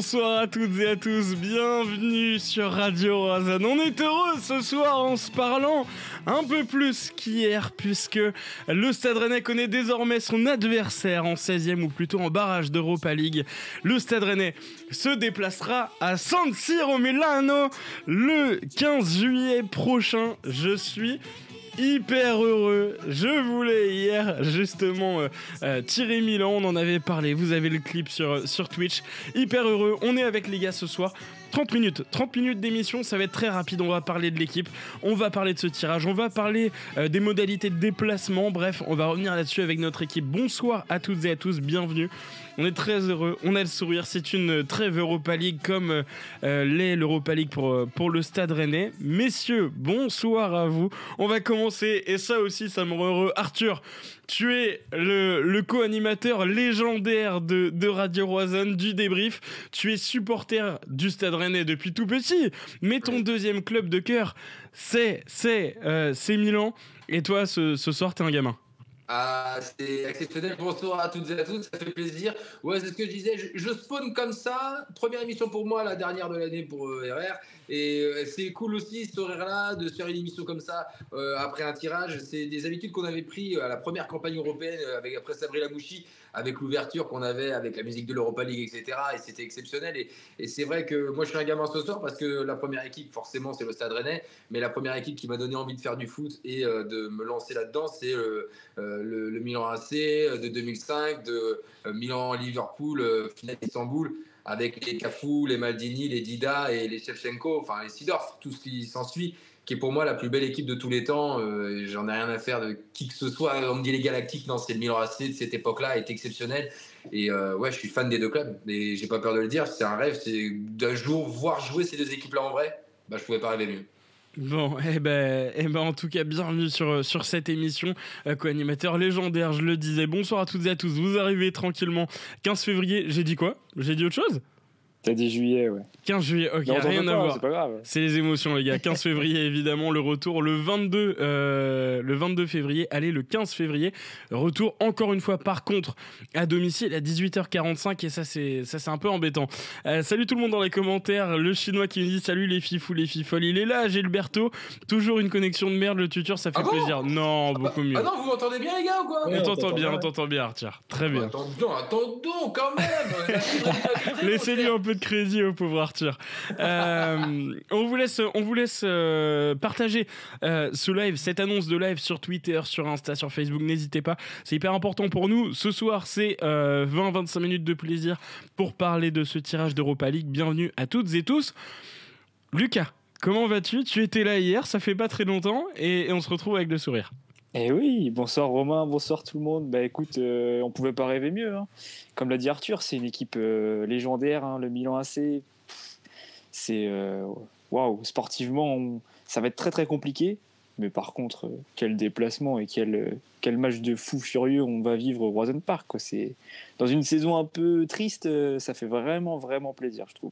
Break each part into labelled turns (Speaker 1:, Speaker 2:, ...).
Speaker 1: Bonsoir à toutes et à tous, bienvenue sur Radio Roisanne. On est heureux ce soir en se parlant un peu plus qu'hier puisque le Stade Rennais connaît désormais son adversaire en 16e ou plutôt en barrage d'Europa League. Le Stade Rennais se déplacera à San Siro Milano le 15 juillet prochain. Je suis hyper heureux. Je voulais hier justement euh, euh, tirer Milan, on en avait parlé, vous avez le clip sur, sur Twitch. Hyper heureux, on est avec les gars ce soir. 30 minutes, 30 minutes d'émission, ça va être très rapide. On va parler de l'équipe, on va parler de ce tirage, on va parler euh, des modalités de déplacement. Bref, on va revenir là-dessus avec notre équipe. Bonsoir à toutes et à tous, bienvenue. On est très heureux, on a le sourire. C'est une trêve Europa League comme euh, euh, l'est l'Europa League pour, pour le Stade Rennais. Messieurs, bonsoir à vous. On va commencer, et ça aussi, ça me rend heureux. Arthur, tu es le, le co-animateur légendaire de, de Radio Roisanne, du débrief. Tu es supporter du Stade Rennais depuis tout petit, mais ton deuxième club de cœur, c'est c'est euh, c'est Milan. Et toi, ce, ce soir, t'es un gamin.
Speaker 2: Ah, c'est exceptionnel. Bonsoir à toutes et à tous, ça fait plaisir. Ouais, c'est ce que je disais. Je, spawn comme ça. Première émission pour moi, la dernière de l'année pour euh, RR. Et euh, c'est cool aussi, ce horaire-là, de se faire une émission comme ça euh, après un tirage. C'est des habitudes qu'on avait pris à la première campagne européenne euh, avec, après Sabri Lamouchi, avec l'ouverture qu'on avait avec la musique de l'Europa League, etc. Et c'était exceptionnel. Et, c'est vrai que moi, je suis un gamin ce soir parce que la première équipe, forcément, c'est le Stade Rennais. Mais la première équipe qui m'a donné envie de faire du foot et euh, de me lancer là-dedans, c'est euh, euh, le, le Milan AC de 2005, de Milan-Liverpool, finale d'Istanbul, avec les Cafou, les Maldini, les Dida et les Shevchenko, enfin les Sidorf, tout ce qui s'ensuit, qui est pour moi la plus belle équipe de tous les temps. Euh, J'en ai rien à faire de qui que ce soit. On me dit les Galactiques, non, c'est le Milan AC de cette époque-là, est exceptionnel. Et euh, ouais, je suis fan des deux clubs, et j'ai pas peur de le dire, c'est un rêve, c'est d'un jour voir jouer ces deux équipes-là en vrai. Bah, je pouvais pas rêver mieux.
Speaker 1: Bon, eh ben, eh ben, en tout cas, bienvenue sur, sur cette émission. Euh, Co-animateur légendaire, je le disais. Bonsoir à toutes et à tous. Vous arrivez tranquillement. 15 février, j'ai dit quoi? J'ai dit autre chose?
Speaker 3: T'as dit juillet, ouais.
Speaker 1: 15 juillet, ok,
Speaker 3: Non,
Speaker 1: rien à voir.
Speaker 3: C'est pas grave.
Speaker 1: C'est les émotions, les gars. 15 février, évidemment, le retour. Le 22, euh, le 22 février, allez, le 15 février. Retour, encore une fois, par contre, à domicile à 18h45. Et ça, c'est, ça, c'est un peu embêtant. Euh, salut tout le monde dans les commentaires. Le chinois qui me dit salut les fifous, les fifoles. Il est là, Gilberto. Toujours une connexion de merde. Le tuteur, ça fait
Speaker 2: Ah bon
Speaker 1: plaisir. Non, beaucoup mieux.
Speaker 2: Ah non, vous m'entendez bien, les gars, ou quoi
Speaker 1: on
Speaker 3: Ouais, on
Speaker 1: t'entend bien, on t'entend bien, Arthur. Très bien.
Speaker 2: Attendons, attendons, quand même
Speaker 1: Laissez-lui un peu de crédit au pauvre Arthur. Euh, on vous laisse, on vous laisse euh, partager euh, ce live, cette annonce de live sur Twitter, sur Insta, sur Facebook. N'hésitez pas, c'est hyper important pour nous. Ce soir, c'est 20-25 minutes de plaisir pour parler de ce tirage d'Europa League. Bienvenue à toutes et tous. Lucas, comment vas-tu? Tu étais là hier, ça fait pas très longtemps, et, et on se retrouve avec le sourire.
Speaker 3: Eh oui, bonsoir Romain, bonsoir tout le monde. Bah écoute, euh, on pouvait pas rêver mieux. hein. Comme l'a dit Arthur, c'est une équipe euh, légendaire, hein, le Milan AC. C'est euh, waouh, sportivement, on- ça va être très très compliqué. Mais par contre, euh, quel déplacement et quel, quel match de fou furieux on va vivre au Roison Park. Quoi. C'est dans une saison un peu triste, ça fait vraiment vraiment plaisir, je trouve.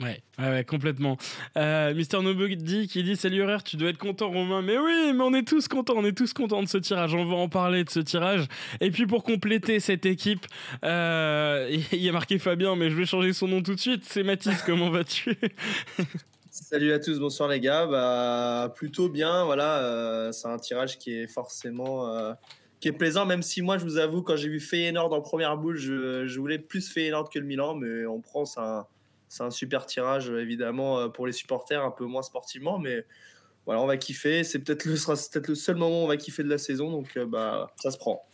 Speaker 1: Ouais, ouais, ouais, complètement. Euh, Mister Nobody qui dit Salut horaire, tu dois être content, Romain. Mais oui, mais on est tous contents, on est tous contents de ce tirage. On va en parler de ce tirage. Et puis pour compléter cette équipe, euh, il y a marqué Fabien, mais je vais changer son nom tout de suite. C'est Mathis, comment vas-tu?
Speaker 4: Salut à tous, bonsoir les gars. Bah, plutôt bien, voilà. euh, c'est un tirage qui est forcément euh, qui est plaisant, même si moi, je vous avoue, quand j'ai vu Feyenoord en première boule, je, je voulais plus Feyenoord que le Milan, mais on prend, c'est un, c'est un super tirage, évidemment, euh, pour les supporters, un peu moins sportivement, mais voilà, on va kiffer. C'est peut-être le, seul moment où on va kiffer de la saison, donc euh, bah, ça se prend.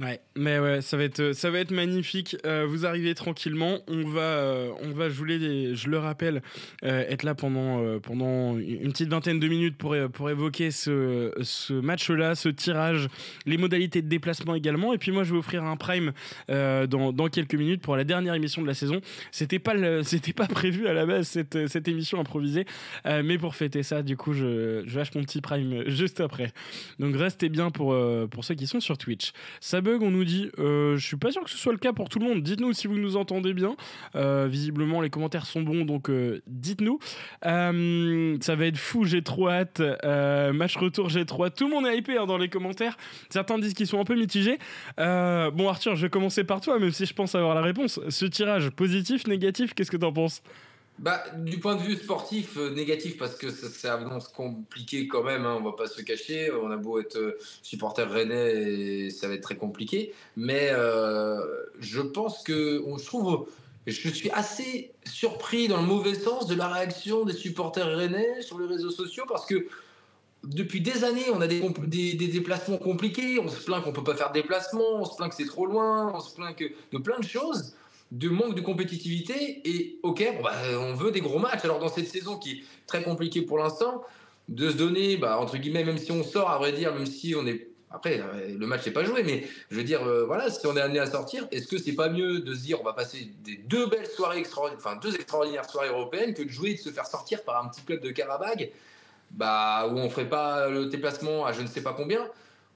Speaker 1: Ouais, mais ouais, ça va être, ça va être magnifique. Euh, vous arrivez tranquillement. On va, euh, on va jouer je le rappelle, euh, être là pendant, euh, pendant une petite vingtaine de minutes pour, pour évoquer ce, ce match-là, ce tirage, les modalités de déplacement également. Et puis moi, je vais offrir un prime dans, dans quelques minutes pour la dernière émission de la saison. C'était pas, c'était pas prévu à la base cette, cette émission improvisée, mais pour fêter ça, du coup, je, je lâche mon petit prime juste après. Donc restez bien pour, pour ceux qui sont sur Twitch. Ça bug, on nous dit. Euh, je suis pas sûr que ce soit le cas pour tout le monde. Dites-nous si vous nous entendez bien. Euh, visiblement, les commentaires sont bons, donc euh, dites-nous. Ça va être fou, j'ai trop hâte. Match retour, j'ai trop hâte. Tout le monde est hypé hein, dans les commentaires. Certains disent qu'ils sont un peu mitigés. Bon, Arthur, je vais commencer par toi, même si je pense avoir la réponse. Ce tirage, positif, négatif, qu'est-ce que t'en penses?
Speaker 2: Bah, du point de vue sportif, euh, négatif parce que ça, ça annonce compliqué quand même, hein, on va pas se cacher. On a beau être euh, supporter rennais et ça va être très compliqué. Mais euh, je pense que, je trouve, je suis assez surpris dans le mauvais sens de la réaction des supporters rennais sur les réseaux sociaux parce que depuis des années, on a des déplacements compliqués. On se plaint qu'on peut pas faire de déplacement, on se plaint que c'est trop loin, on se plaint que de plein de choses, de manque de compétitivité. Et ok, bah, on veut des gros matchs. Alors dans cette saison qui est très compliquée pour l'instant, de se donner, bah, entre guillemets, même si on sort, à vrai dire, même si on est après, euh, le match n'est pas joué, mais je veux dire, euh, voilà, si on est amené à sortir, est-ce que c'est pas mieux de se dire, on va passer des deux belles soirées extraordinaires, enfin deux extraordinaires soirées européennes, que de jouer et de se faire sortir par un petit club de Karabag, bah, où on ferait pas le déplacement à je ne sais pas combien?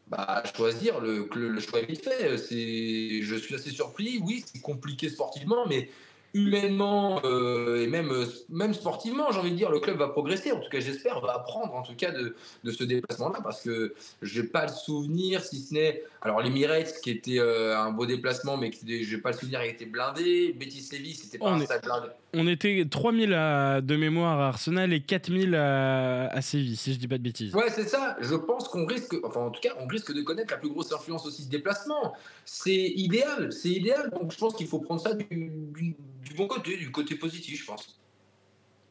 Speaker 2: Bah, choisir, le, le, le choix est vite fait. C'est, je suis assez surpris. Oui, c'est compliqué sportivement, mais humainement euh, et même, même sportivement, j'ai envie de dire, le club va progresser. En tout cas, j'espère, va apprendre en tout cas de, de ce déplacement-là parce que je n'ai pas le souvenir, si ce n'est. Alors, l'Emirates, qui était euh, un beau déplacement, mais je n'ai pas le souvenir, il était blindé. Betis Séville, c'était pas
Speaker 1: On
Speaker 2: un
Speaker 1: est-
Speaker 2: stade blindé.
Speaker 1: On était 3000 à- de mémoire à Arsenal et 4000 à, à Séville, si je dis pas de bêtises.
Speaker 2: Ouais, c'est ça. Je pense qu'on risque, enfin en tout cas, on risque de connaître la plus grosse influence aussi de déplacement. C'est idéal, c'est idéal. Donc je pense qu'il faut prendre ça du, du- du bon côté, du côté positif, je pense.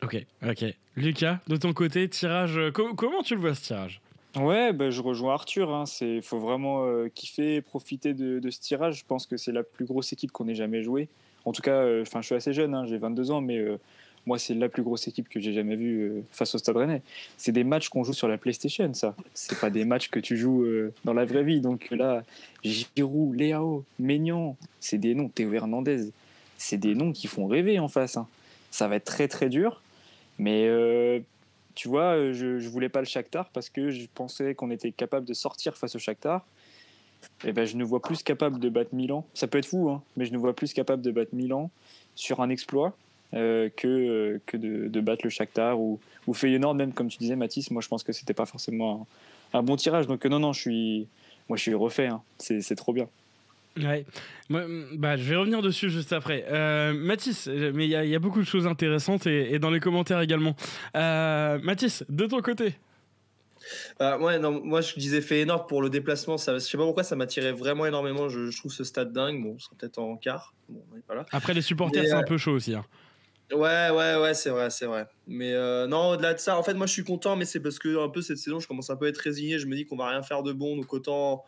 Speaker 1: Ok, ok. Lucas, de ton côté, tirage. co- comment tu le vois ce tirage?
Speaker 3: Ouais, bah, je rejoins Arthur. hein. C'est, faut vraiment euh, kiffer, profiter de, de ce tirage. Je pense que c'est la plus grosse équipe qu'on ait jamais jouée. En tout cas, euh, je suis assez jeune, hein, j'ai 22 ans, mais euh, moi, c'est la plus grosse équipe que j'ai jamais vue euh, face au Stade Rennais. C'est des matchs qu'on joue sur la PlayStation, ça. C'est pas des matchs que tu joues dans la vraie vie. Donc là, Giroud, Léao, Maignan, c'est des noms. Théo Hernandez, c'est des noms qui font rêver en face. hein. Ça va être très très dur, mais tu vois, je, je voulais pas le Shakhtar parce que je pensais qu'on était capable de sortir face au Shakhtar. Et ben, je nous vois plus capable de battre Milan. Ça peut être fou, hein, mais je nous vois plus capable de battre Milan sur un exploit euh, que, euh, que de, de battre le Shakhtar ou, ou Feyenoord, même comme tu disais, Mathis. Moi, je pense que c'était pas forcément un, bon tirage. Donc, euh, non, non, je suis, moi, je suis refait. hein. C'est trop bien.
Speaker 1: Ouais. Mm, bah, je vais revenir dessus juste après. Mathis, mais il y, y a beaucoup de choses intéressantes et, et dans les commentaires également. Mathis, de ton côté
Speaker 4: Bah, ouais, non, moi je disais Feyenoord pour le déplacement. Ça, je sais pas pourquoi ça m'attirait vraiment énormément. Je, je trouve ce stade dingue. Bon, c'est peut-être en quart. Bon, on est pas là.
Speaker 1: Après, les supporters, c'est un
Speaker 4: euh,
Speaker 1: peu chaud aussi. hein.
Speaker 4: Ouais, ouais, ouais, c'est vrai, c'est vrai. Mais euh, non, au-delà de ça, en fait, moi je suis content, mais c'est parce que un peu cette saison, je commence un peu à être résigné. Je me dis qu'on va rien faire de bon, donc autant,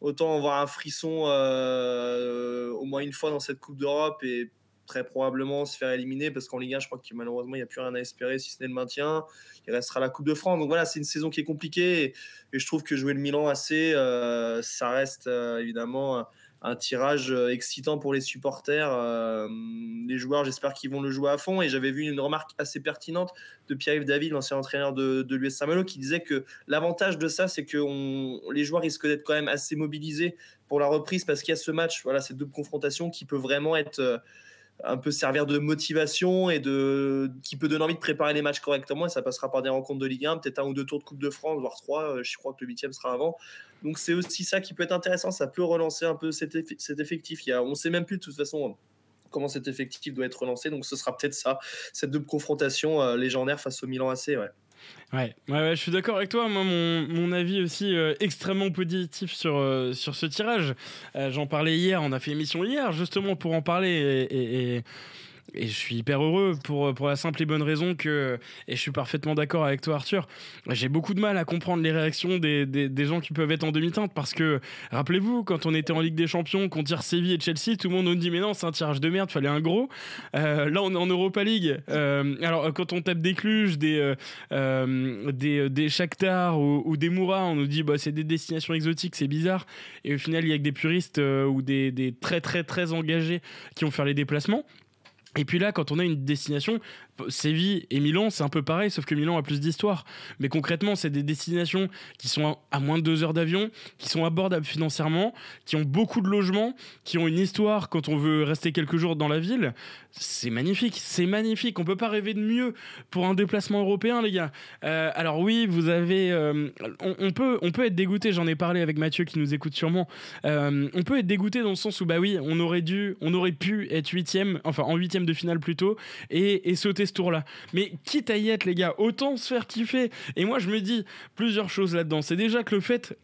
Speaker 4: autant avoir un frisson euh, au moins une fois dans cette Coupe d'Europe et très probablement se faire éliminer parce qu'en Ligue 1, je crois que malheureusement, il n'y a plus rien à espérer si ce n'est le maintien. Il restera la Coupe de France. Donc voilà, c'est une saison qui est compliquée et, je trouve que jouer le Milan AC, euh, ça reste euh, évidemment un tirage euh, excitant pour les supporters. Euh, les joueurs, j'espère qu'ils vont le jouer à fond. Et j'avais vu une remarque assez pertinente de Pierre-Yves David, l'ancien entraîneur de, l'US Saint-Malo, qui disait que l'avantage de ça, c'est que les joueurs risquent d'être quand même assez mobilisés pour la reprise parce qu'il y a ce match, voilà, cette double confrontation qui peut vraiment être euh, un peu servir de motivation et de qui peut donner envie de préparer les matchs correctement. Et ça passera par des rencontres de Ligue 1 peut-être un ou deux tours de Coupe de France voire trois. Euh, je crois que le huitième sera avant. Donc c'est aussi ça qui peut être intéressant. Ça peut relancer un peu cet, eff- cet effectif. Il y a, on sait même plus de toute façon comment cet effectif doit être relancé. Donc ce sera peut-être ça cette double confrontation euh, légendaire face au Milan AC. Ouais,
Speaker 1: ouais, je suis d'accord avec toi. Moi, mon, mon avis aussi euh, extrêmement positif sur, euh, sur ce tirage. Euh, J'en parlais hier, on a fait émission hier justement pour en parler et- et je suis hyper heureux pour, pour la simple et bonne raison que, et je suis parfaitement d'accord avec toi Arthur, j'ai beaucoup de mal à comprendre les réactions des, des, des gens qui peuvent être en demi-teinte parce que, rappelez-vous, quand on était en Ligue des Champions, qu'on tire Séville et Chelsea, tout le monde nous dit mais non, c'est un tirage de merde, fallait un gros. Euh, là, on est en Europa League. Euh, alors, quand on tape des Cluj, des, euh, euh, des, des Shakhtar ou, des Moura, on nous dit bah, c'est des destinations exotiques, c'est bizarre. Et au final, il y a que des puristes ou des, des très très très engagés qui vont faire les déplacements. Et puis là, quand on a une destination Séville et Milan, c'est un peu pareil, sauf que Milan a plus d'histoire. Mais concrètement, c'est des destinations qui sont à moins de deux heures d'avion, qui sont abordables financièrement, qui ont beaucoup de logements, qui ont une histoire quand on veut rester quelques jours dans la ville. C'est magnifique, c'est magnifique. On peut pas rêver de mieux pour un déplacement européen, les gars. Euh, alors oui, vous avez, euh, on, peut, on peut être dégoûté. J'en ai parlé avec Mathieu qui nous écoute sûrement. Euh, on peut être dégoûté dans le sens où bah oui, on aurait dû, on aurait pu être huitième, enfin en huitième de finale plutôt, et, et sauter ce tour-là. Mais quitte à y être, les gars, autant se faire kiffer. Et moi, je me dis plusieurs choses là-dedans. C'est déjà que le fait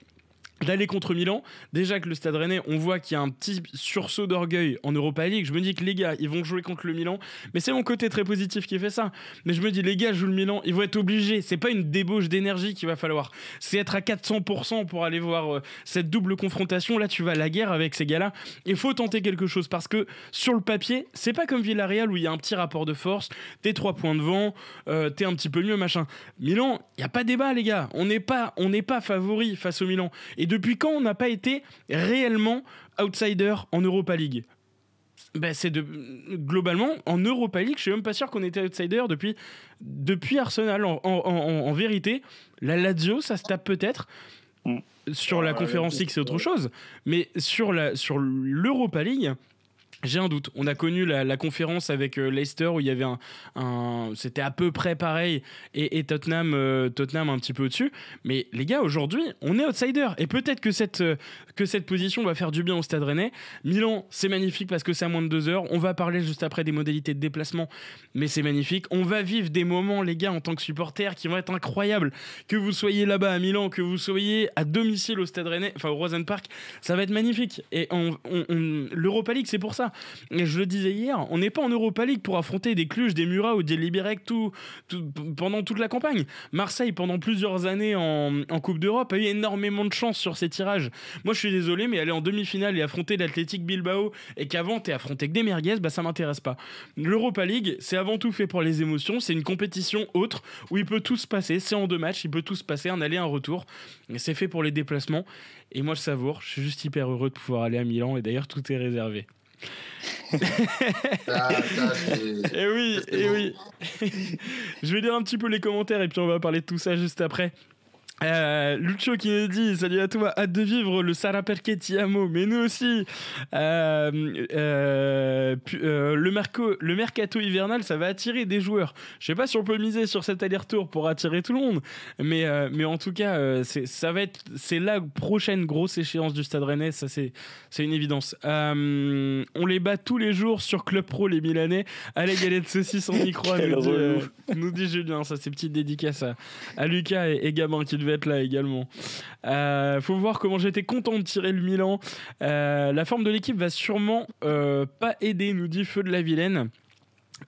Speaker 1: d'aller contre Milan. Déjà que le Stade Rennais, on voit qu'il y a un petit sursaut d'orgueil en Europa League. Je me dis que les gars, ils vont jouer contre le Milan. Mais c'est mon côté très positif qui fait ça. Mais je me dis, les gars jouent le Milan, ils vont être obligés. C'est pas une débauche d'énergie qu'il va falloir. C'est être à 400% pour aller voir euh, cette double confrontation. Là, tu vas à la guerre avec ces gars-là. Il faut tenter quelque chose parce que sur le papier, c'est pas comme Villarreal où il y a un petit rapport de force. T'es trois points devant, euh, t'es un petit peu mieux, machin. Milan, il y a pas débat, les gars. On n'est pas, on n'est pas favori face au Milan. Et depuis quand on n'a pas été réellement outsider en Europa League? Ben c'est de globalement en Europa League, je suis même pas sûr qu'on était outsider depuis depuis Arsenal. En, vérité, la Lazio, ça se tape peut-être. Mm. Sur la conférence X, c'est autre chose. Mais sur la sur l'Europa League, j'ai un doute. On a connu la, conférence avec euh, Leicester où il y avait un, c'était à peu près pareil et, Tottenham, euh, Tottenham un petit peu au-dessus. Mais les gars, aujourd'hui, on est outsider et peut-être que cette euh, que cette position va faire du bien au Stade Rennais. Milan, c'est magnifique parce que c'est à moins de deux heures. On va parler juste après des modalités de déplacement, mais c'est magnifique. On va vivre des moments, les gars, en tant que supporters, qui vont être incroyables. Que vous soyez là-bas à Milan, que vous soyez à domicile au Stade Rennais, enfin au Rosen Park, ça va être magnifique. Et l'Europa League, c'est pour ça. Et je le disais hier, on n'est pas en Europa League pour affronter des Cluj, des Murat ou des Liberec tout, pendant toute la campagne. Marseille, pendant plusieurs années en, Coupe d'Europe, a eu énormément de chance sur ses tirages. Moi, je suis désolé, mais aller en demi-finale et affronter l'Athletic Bilbao et qu'avant, t'es affronté que des merguez, bah ça m'intéresse pas. L'Europa League, c'est avant tout fait pour les émotions. C'est une compétition autre où il peut tout se passer. C'est en deux matchs, il peut tout se passer, un aller, un retour. C'est fait pour les déplacements. Et moi, je savoure. Je suis juste hyper heureux de pouvoir aller à Milan. Et d'ailleurs, tout est réservé et eh oui, et eh oui. Je vais lire un petit peu les commentaires et puis on va parler de tout ça juste après. Euh, qui nous dit salut à toi hâte de vivre le Sara Tiamo mais nous aussi. Euh, euh, euh, le, merco, le mercato hivernal ça va attirer des joueurs. Je sais pas si on peut miser sur cet aller-retour pour attirer tout le monde mais, mais en tout cas c'est ça va être c'est la prochaine grosse échéance du Stade Rennais ça c'est c'est une évidence. On les bat tous les jours sur Club Pro les Milanais. Allez galette saucisse on y croit nous dit, nous dit Julien ça c'est petite dédicace à, à Lucas et, et Gabin qui être là également. Euh, faut voir comment j'étais content de tirer le Milan. Euh, la forme de l'équipe va sûrement euh, pas aider, nous dit Feu de la Vilaine.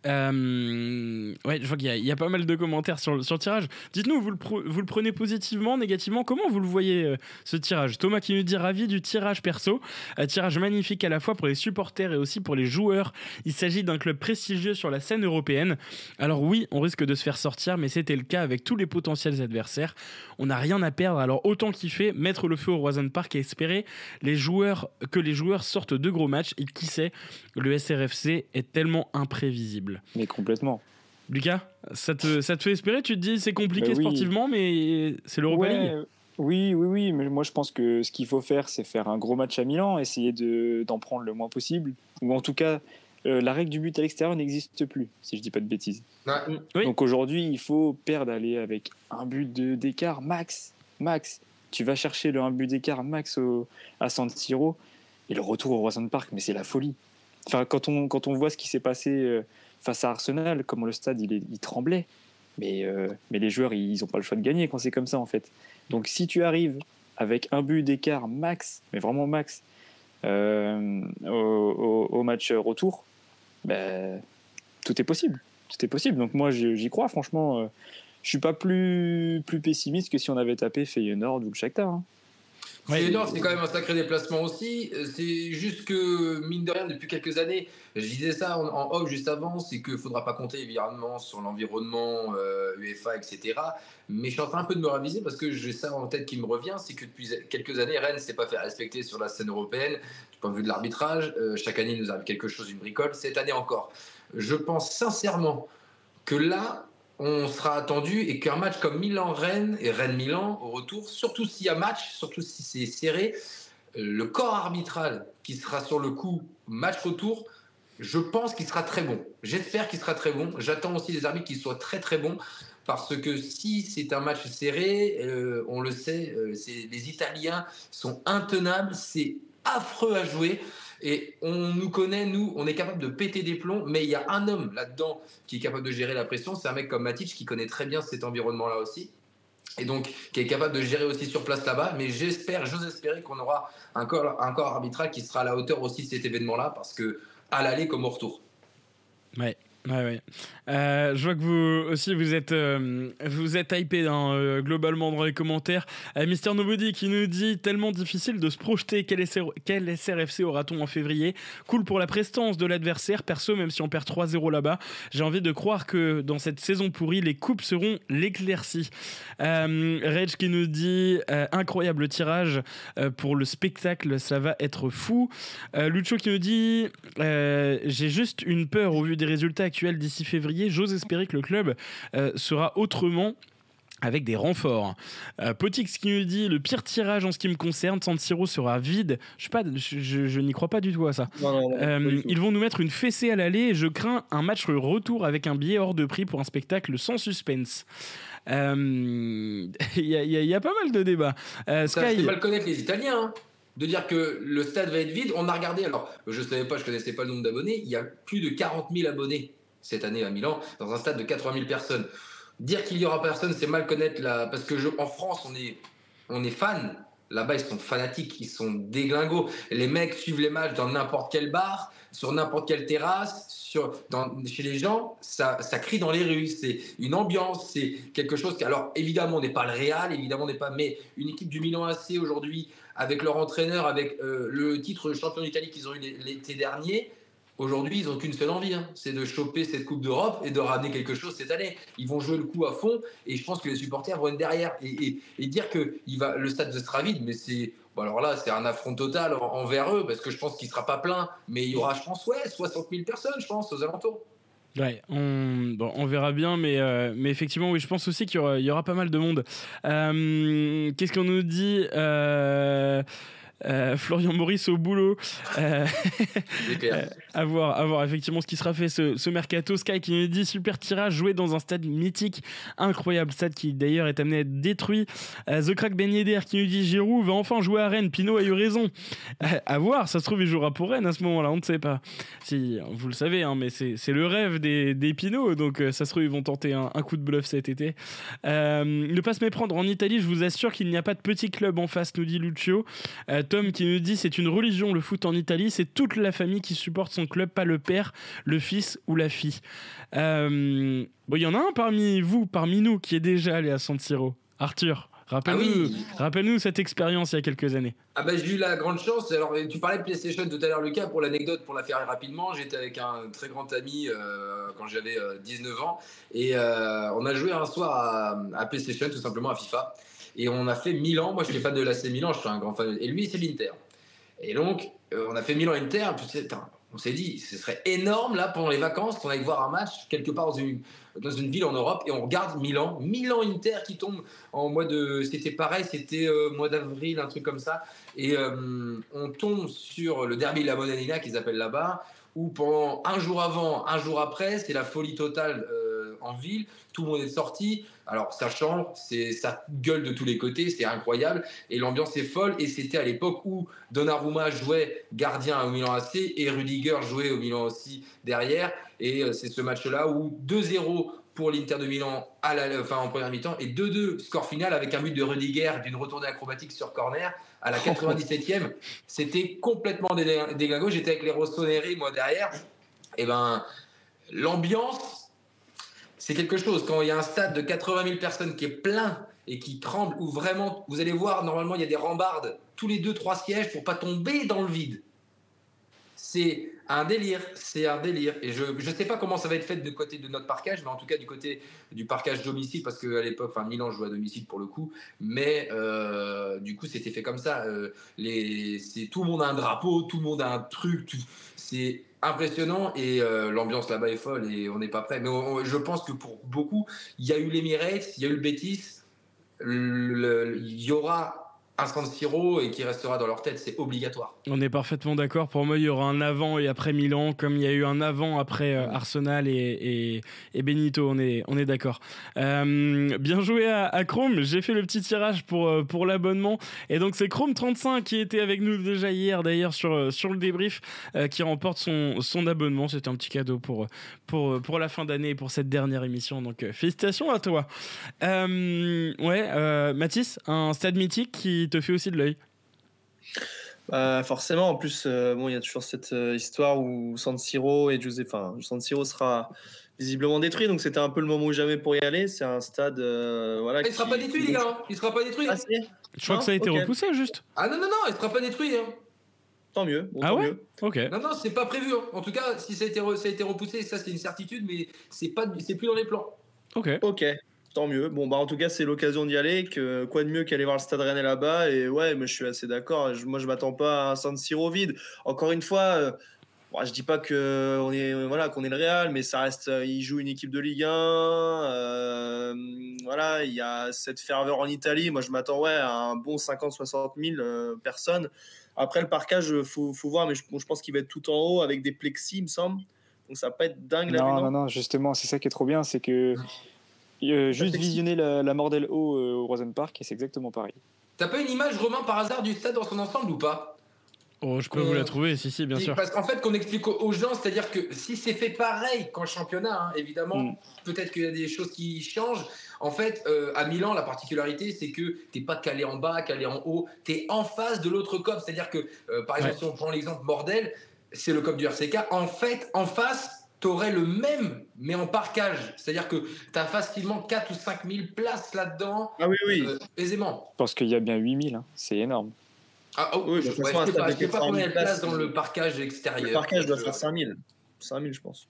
Speaker 1: Euh, ouais, je vois qu'il y, a pas mal de commentaires sur, sur le tirage. Dites-nous, vous, le, prenez positivement, négativement? Comment vous le voyez euh, ce tirage? Thomas qui nous dit ravi du tirage perso. Un tirage magnifique à la fois pour les supporters et aussi pour les joueurs. Il s'agit d'un club prestigieux sur la scène européenne. Alors oui, on risque de se faire sortir, mais c'était le cas avec tous les potentiels adversaires. On n'a rien à perdre, alors autant kiffer, mettre le feu au Roison Park et espérer les joueurs, que les joueurs sortent de gros matchs. Et qui sait, le SRFC est tellement imprévisible.
Speaker 3: Mais complètement.
Speaker 1: Lucas, ça te, ça te fait espérer Tu te dis c'est compliqué bah sportivement, mais c'est l'Europa League
Speaker 3: Oui, oui, oui, mais moi je pense que ce qu'il faut faire, c'est faire un gros match à Milan, essayer d'en prendre le moins possible. Ou en tout cas, euh, la règle du but à l'extérieur n'existe plus, si je dis pas de bêtises. Donc aujourd'hui, il faut perdre, aller avec un but d'écart max. Max. Tu vas chercher le un but d'écart max au, à San Siro et le retour au Roison Park, mais c'est la folie. Enfin, quand on, quand on voit ce qui s'est passé. Euh, face à Arsenal, comment le stade il, tremblait. Mais, euh, mais les joueurs, ils n'ont pas le choix de gagner quand c'est comme ça, en fait. Donc si tu arrives avec un but d'écart max, mais vraiment max, euh, au, match retour, ben, tout est possible. Tout possible. Donc moi, j'y crois, franchement. Euh, je suis pas plus, plus pessimiste que si on avait tapé Feyenoord ou le Shakhtar. Hein.
Speaker 2: C'est quand même un sacré déplacement aussi. C'est juste que, mine de rien, depuis quelques années, je disais ça en, off juste avant, c'est qu'il ne faudra pas compter évidemment sur l'environnement euh, UEFA, etc. Mais je suis en train un peu de me raviser parce que j'ai ça en tête qui me revient, c'est que depuis quelques années, Rennes ne s'est pas fait respecter sur la scène européenne, du point de vue de l'arbitrage. Euh, chaque année, il nous arrive quelque chose, une bricole. Cette année encore. Je pense sincèrement que là, on sera attendu et qu'un match comme Milan-Rennes et Rennes-Milan au retour, surtout s'il y a match, surtout si c'est serré, le corps arbitral qui sera sur le coup match retour, je pense qu'il sera très bon. J'espère qu'il sera très bon. J'attends aussi des arbitres qui soient très très bons parce que si c'est un match serré, euh, on le sait, euh, les Italiens sont intenables, c'est affreux à jouer. Et on nous connaît, nous, on est capable de péter des plombs, mais il y a un homme là-dedans qui est capable de gérer la pression, c'est un mec comme Matic qui connaît très bien cet environnement-là aussi. Et donc, qui est capable de gérer aussi sur place là-bas. Mais j'espère, j'ose espérer qu'on aura un corps, un corps arbitral qui sera à la hauteur aussi de cet événement-là, parce que à l'aller comme au retour.
Speaker 1: Ouais, Ouais, ouais. Euh, je vois que vous aussi vous êtes euh, vous êtes hypé hein, euh, globalement dans les commentaires. Mister Nobody qui nous dit tellement difficile de se projeter. Quel, quel SRFC aura-t-on en février? Cool pour la prestance de l'adversaire. Perso, même si on perd 3-0 là-bas, j'ai envie de croire que dans cette saison pourrie, les coupes seront l'éclaircie. Reg qui nous dit incroyable tirage pour le spectacle, ça va être fou. Lucho qui nous dit j'ai juste une peur au vu des résultats d'ici février, j'ose espérer que le club euh, sera autrement avec des renforts. Euh, Potix qui nous dit le pire tirage en ce qui me concerne, San Siro sera vide. Je, pas, je, n'y crois pas du tout à ça. Euh, ils vont nous mettre une fessée à l'aller et je crains un match retour avec un billet hors de prix pour un spectacle sans suspense. Il y, a pas mal de débats.
Speaker 2: Sky... mal connaître les Italiens. Hein de dire que le stade va être vide. On a regardé, alors je ne savais pas, je connaissais pas le nombre d'abonnés, il y a plus de 40 000 abonnés cette année à Milan, dans un stade de 80 000 personnes. Dire qu'il y aura personne, c'est mal connaître la. Parce que en France, on est, on est fan. Là-bas, ils sont fanatiques, ils sont déglingos. Les mecs suivent les matchs dans n'importe quel bar, sur n'importe quelle terrasse, sur, chez les gens, ça, ça crie dans les rues. C'est une ambiance, c'est quelque chose. Qui, alors, évidemment, on n'est pas le Real, évidemment, on n'est pas. Mais une équipe du Milan AC aujourd'hui, avec leur entraîneur, avec euh, le titre de champion d'Italie qu'ils ont eu l'été dernier, Aujourd'hui, ils n'ont qu'une seule envie, hein. c'est de choper cette Coupe d'Europe et de ramener quelque chose cette année. Ils vont jouer le coup à fond et je pense que les supporters vont être derrière. Et, dire que il va, le stade sera vide, mais c'est. Bon alors là, c'est un affront total envers eux parce que je pense qu'il ne sera pas plein, mais il y aura, je pense, ouais, 60 000 personnes, je pense, aux alentours.
Speaker 1: Ouais, on, bon, on verra bien, mais, euh, mais effectivement, oui, je pense aussi qu'il y, y aura, pas mal de monde. Euh, qu'est-ce qu'on nous dit euh, euh, Florian Maurice au boulot. Euh, euh, à, voir, à voir effectivement ce qui sera fait ce, mercato. Sky qui nous dit super tirage joué dans un stade mythique, incroyable stade qui d'ailleurs est amené à être détruit. The Crack Ben Yedder qui nous dit Giroud va enfin jouer à Rennes. Pinot a eu raison. à voir, ça se trouve il jouera pour Rennes à ce moment-là, on ne sait pas. Si vous le savez, hein, mais c'est le rêve des, des Pinot, donc ça se trouve ils vont tenter un, coup de bluff cet été. ne pas se méprendre en Italie, je vous assure qu'il n'y a pas de petit club en face, nous dit Lucio. Tom qui nous dit c'est une religion le foot en Italie, c'est toute la famille qui supporte son club, pas le père, le fils ou la fille. Euh, bon, il y en a un parmi vous, parmi nous, qui est déjà allé à San Siro. Arthur. Rappelle-nous ah rappelle cette expérience il y a quelques années.
Speaker 2: Ah bah, j'ai eu la grande chance. Alors, tu parlais de PlayStation tout à l'heure, Lucas. Pour l'anecdote, pour la faire rapidement, j'étais avec un très grand ami euh, quand j'avais 19 euh, ans. Et on a joué un soir à, à, PlayStation, tout simplement à FIFA. Et on a fait Milan. Moi, je suis fan de l'AC Milan, je suis un grand fan. Et lui, c'est l'Inter. Et donc, on a fait Milan-Inter. On s'est dit, ce serait énorme là pendant les vacances qu'on aille voir un match quelque part dans une, ville en Europe et on regarde Milan, Milan-Inter qui tombe en mois de, c'était pareil, c'était euh, mois d'avril, un truc comme ça, et euh, on tombe sur le derby de la Bonanina qu'ils appellent là-bas, où pendant un jour avant, un jour après, c'est la folie totale en ville, tout le monde est sorti. Alors ça change, c'est ça gueule de tous les côtés, c'est incroyable et l'ambiance est folle. Et c'était à l'époque où Donnarumma jouait gardien au Milan AC et Rudiger jouait au Milan aussi derrière. Et euh, c'est ce match-là où 2-0 pour l'Inter de Milan à la, enfin, en première mi-temps et 2-2 score final avec un but de Rudiger d'une retournée acrobatique sur corner à la 97e. C'était complètement déglingo. J'étais avec les Rossoneri moi derrière. Et ben l'ambiance c'est quelque chose. Quand il y a un stade de 80 000 personnes qui est plein et qui tremble, où vraiment, vous allez voir, normalement, il y a des rambardes tous les deux, trois sièges pour pas tomber dans le vide. C'est un délire, c'est un délire. Et je ne sais pas comment ça va être fait de côté de notre parcage, mais en tout cas du côté du parcage domicile, parce qu'à l'époque, enfin Milan jouait à domicile pour le coup, mais euh, du coup c'était fait comme ça. Euh, les, tout le monde a un drapeau, tout le monde a un truc, c'est impressionnant et euh, l'ambiance là-bas est folle et on n'est pas prêt. Mais je pense que pour beaucoup, il y a eu l'Emirates, il y a eu le Betis, il y aura un Siro et qui restera dans leur tête, c'est obligatoire.
Speaker 1: On est parfaitement d'accord. Pour moi, il y aura un avant et après Milan, comme il y a eu un avant après euh, Arsenal et, et, Benito. On est, on est d'accord. Euh, bien joué à, Chrome. J'ai fait le petit tirage pour, euh, pour l'abonnement. Et donc, c'est Chrome35 qui était avec nous déjà hier, d'ailleurs, sur, sur le débrief, qui remporte son, son abonnement. C'était un petit cadeau pour, pour, pour la fin d'année et pour cette dernière émission. Donc, félicitations à toi. ouais, Mathis, un stade mythique qui te fait aussi de l'œil.
Speaker 4: Bah, forcément, en plus, euh, bon, il y a toujours cette euh, histoire où San Siro et Giuseppe, enfin, San Siro sera visiblement détruit, donc c'était un peu le moment où jamais pour y aller. C'est un stade, euh, voilà.
Speaker 2: Il sera pas détruit, les gars. Il sera pas détruit. Ah,
Speaker 1: je crois que ça a été repoussé, juste.
Speaker 2: Ah non non non, il sera pas détruit. Hein.
Speaker 4: Tant mieux.
Speaker 1: ah
Speaker 4: ouais.
Speaker 1: Mieux. Ok.
Speaker 2: Non non, c'est pas prévu. Hein. En tout cas, si ça a été, ça a été repoussé, ça c'est une certitude, mais c'est pas, c'est plus dans les plans.
Speaker 1: Ok.
Speaker 4: Ok tant mieux. Bon, bah, en tout cas, c'est l'occasion d'y aller. Que, quoi de mieux qu'aller voir le Stade Rennais là-bas Et ouais, mais je suis assez d'accord. Moi, je m'attends pas à un San Siro vide. Encore une fois, euh, bon, je dis pas que on est voilà qu'on est le Real, mais ça reste. Euh, il joue une équipe de Ligue 1. Euh, voilà, il y a cette ferveur en Italie. Moi, je m'attends ouais à un bon 50-60 000 personnes. Après, le parcage, faut, faut voir, mais je, je pense qu'il va être tout en haut avec des plexis, il me semble. Donc ça va pas être dingue
Speaker 3: là. Non, non, non, justement, c'est ça qui est trop bien, c'est que euh, juste visionner la, la Mordelle haut euh, au Rosen Park et c'est exactement pareil.
Speaker 2: T'as pas une image, Romain, par hasard du stade dans son ensemble ou pas?
Speaker 1: Oh, je peux vous la euh, trouver, si, si, bien sûr.
Speaker 2: Parce qu'en fait, qu'on explique aux gens, c'est-à-dire que si c'est fait pareil qu'en championnat, hein, évidemment, mm. peut-être qu'il y a des choses qui changent. En fait, à Milan, la particularité, c'est que t'es pas calé en bas, calé en haut, t'es en face de l'autre COP. C'est-à-dire que, par exemple, si on prend l'exemple Mordel, c'est le COP du RCK. En fait, en face, tu aurais le même, mais en parcage. C'est-à-dire que tu as facilement 4 ou 5 000 places là-dedans.
Speaker 4: Ah oui, oui.
Speaker 2: Euh, aisément.
Speaker 3: Parce qu'il y a bien 8 000, hein. c'est énorme.
Speaker 2: Ah, oh, oui, je ne sais pas, combien de places dans le parcage extérieur. Le
Speaker 4: parcage doit faire 5 000. 5 000, je pense.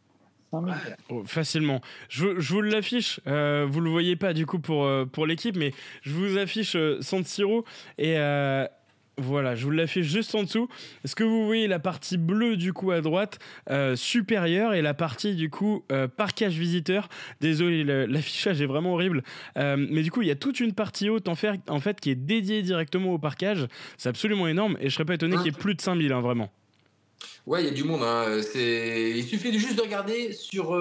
Speaker 1: Oh, facilement. Je, je vous l'affiche. Euh, vous le voyez pas du coup pour, euh, pour l'équipe, mais je vous affiche euh, San Siro et euh, voilà, je vous l'affiche juste en dessous. Est-ce que vous voyez la partie bleue du coup à droite euh, supérieure et la partie du coup euh, parquage visiteur? Désolé, l'affichage est vraiment horrible. Euh, mais du coup, il y a toute une partie haute en fait, en fait qui est dédiée directement au parquage. C'est absolument énorme et je serais pas étonné qu'il y ait plus de 5000, hein, vraiment.
Speaker 2: Ouais, il y a du monde. Hein. Il suffit juste de regarder sur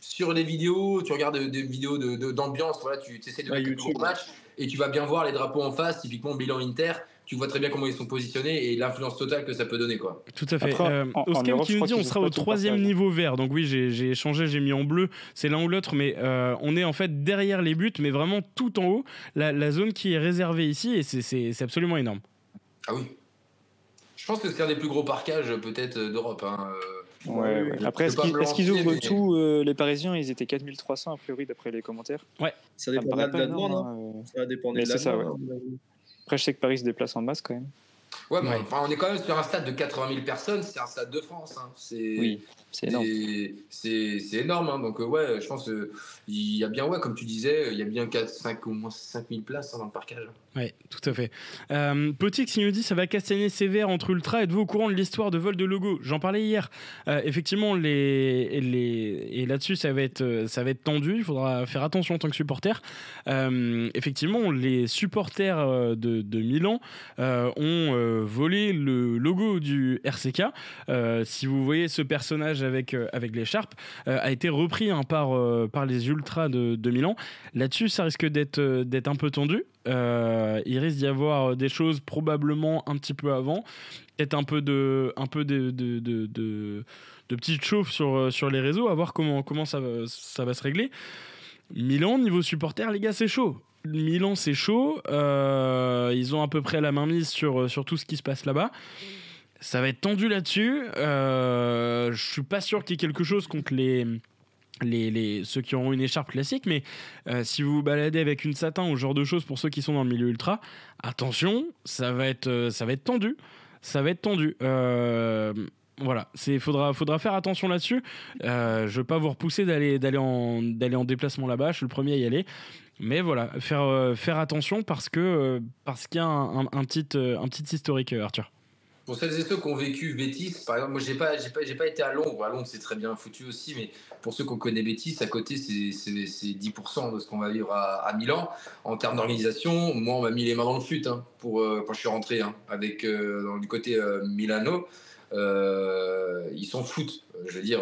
Speaker 2: sur les vidéos, tu regardes des vidéos d'ambiance, de, voilà, tu essaies de ouais, mettre le match et tu vas bien voir les drapeaux en face, typiquement bilan Inter tu vois très bien comment ils sont positionnés et l'influence totale que ça peut donner. Quoi.
Speaker 1: Tout à fait. Euh, qui nous dit on sera au troisième niveau vert. Donc oui, j'ai échangé, j'ai mis en bleu. C'est l'un ou l'autre, mais euh, on est en fait derrière les buts, mais vraiment tout en haut. La, zone qui est réservée ici, et c'est absolument énorme.
Speaker 2: Ah oui. Je pense que c'est un des plus gros parcages peut-être d'Europe. Hein.
Speaker 3: Ouais, Après, est-ce qu'ils ouvrent tout Les Parisiens, ils étaient 4300 a priori d'après les commentaires.
Speaker 1: Ouais.
Speaker 4: Ça dépend de la demande. Hein. Hein. Ça dépend de la demande.
Speaker 3: Après, je sais que Paris se déplace en masse quand même.
Speaker 2: Ouais, mais Enfin, on est quand même sur un stade de 80 000 personnes, c'est un stade de France. Hein.
Speaker 3: Oui, c'est énorme.
Speaker 2: C'est énorme, hein. donc euh, ouais, je pense qu'il y a bien, ouais, comme tu disais, il y a bien 4, 5, au moins 5 000 places hein, dans le parcage.
Speaker 1: Oui, tout à fait. Euh, Petit qui nous dit ça va castagner sévère entre Ultra. Êtes-vous au courant de l'histoire de vol de logo? J'en parlais hier. Euh, effectivement, les, les, et là-dessus, ça, va être, ça va être tendu. Il faudra faire attention en tant que supporter. Euh, effectivement, les supporters de, de Milan ont volé le logo du RCK. si vous voyez ce personnage avec, avec l'écharpe, a été repris hein, par, par les Ultras de, de Milan. Là-dessus, ça risque d'être un peu tendu. Euh, il risque d'y avoir des choses probablement un petit peu avant, peut-être un peu de, un peu de, de, de, petites chauffes sur, sur les réseaux, à voir comment, comment ça, va, ça va se régler. Milan, niveau supporter, les gars, c'est chaud. Milan, c'est chaud. Euh, ils ont à peu près la main mise sur, sur tout ce qui se passe là-bas. Ça va être tendu là-dessus. Euh, je suis pas sûr qu'il y ait quelque chose contre les les, ceux qui auront une écharpe classique, mais euh, si vous vous baladez avec une satin ou ce genre de choses pour ceux qui sont dans le milieu ultra, attention, ça va être, euh, ça va être tendu. Ça va être tendu. Euh, voilà, il faudra, faudra faire attention là-dessus. je ne veux pas vous repousser d'aller, en, en déplacement là-bas, je suis le premier à y aller. Mais voilà, faire, faire attention parce, que, parce qu'il y a un, un, petit, un petit historique, Arthur.
Speaker 2: Pour celles et ceux qui ont vécu Bétis, par exemple, moi j'ai pas, pas, été à Londres. À Londres c'est très bien foutu aussi, mais pour ceux qu'on connaît Bétis, à côté c'est, c'est, 10% de ce qu'on va vivre à, Milan en termes d'organisation. Moi on m'a mis les mains dans le fut hein, pour euh, quand je suis rentré hein, avec euh, du côté euh, Milano. ils s'en foutent. Je veux dire.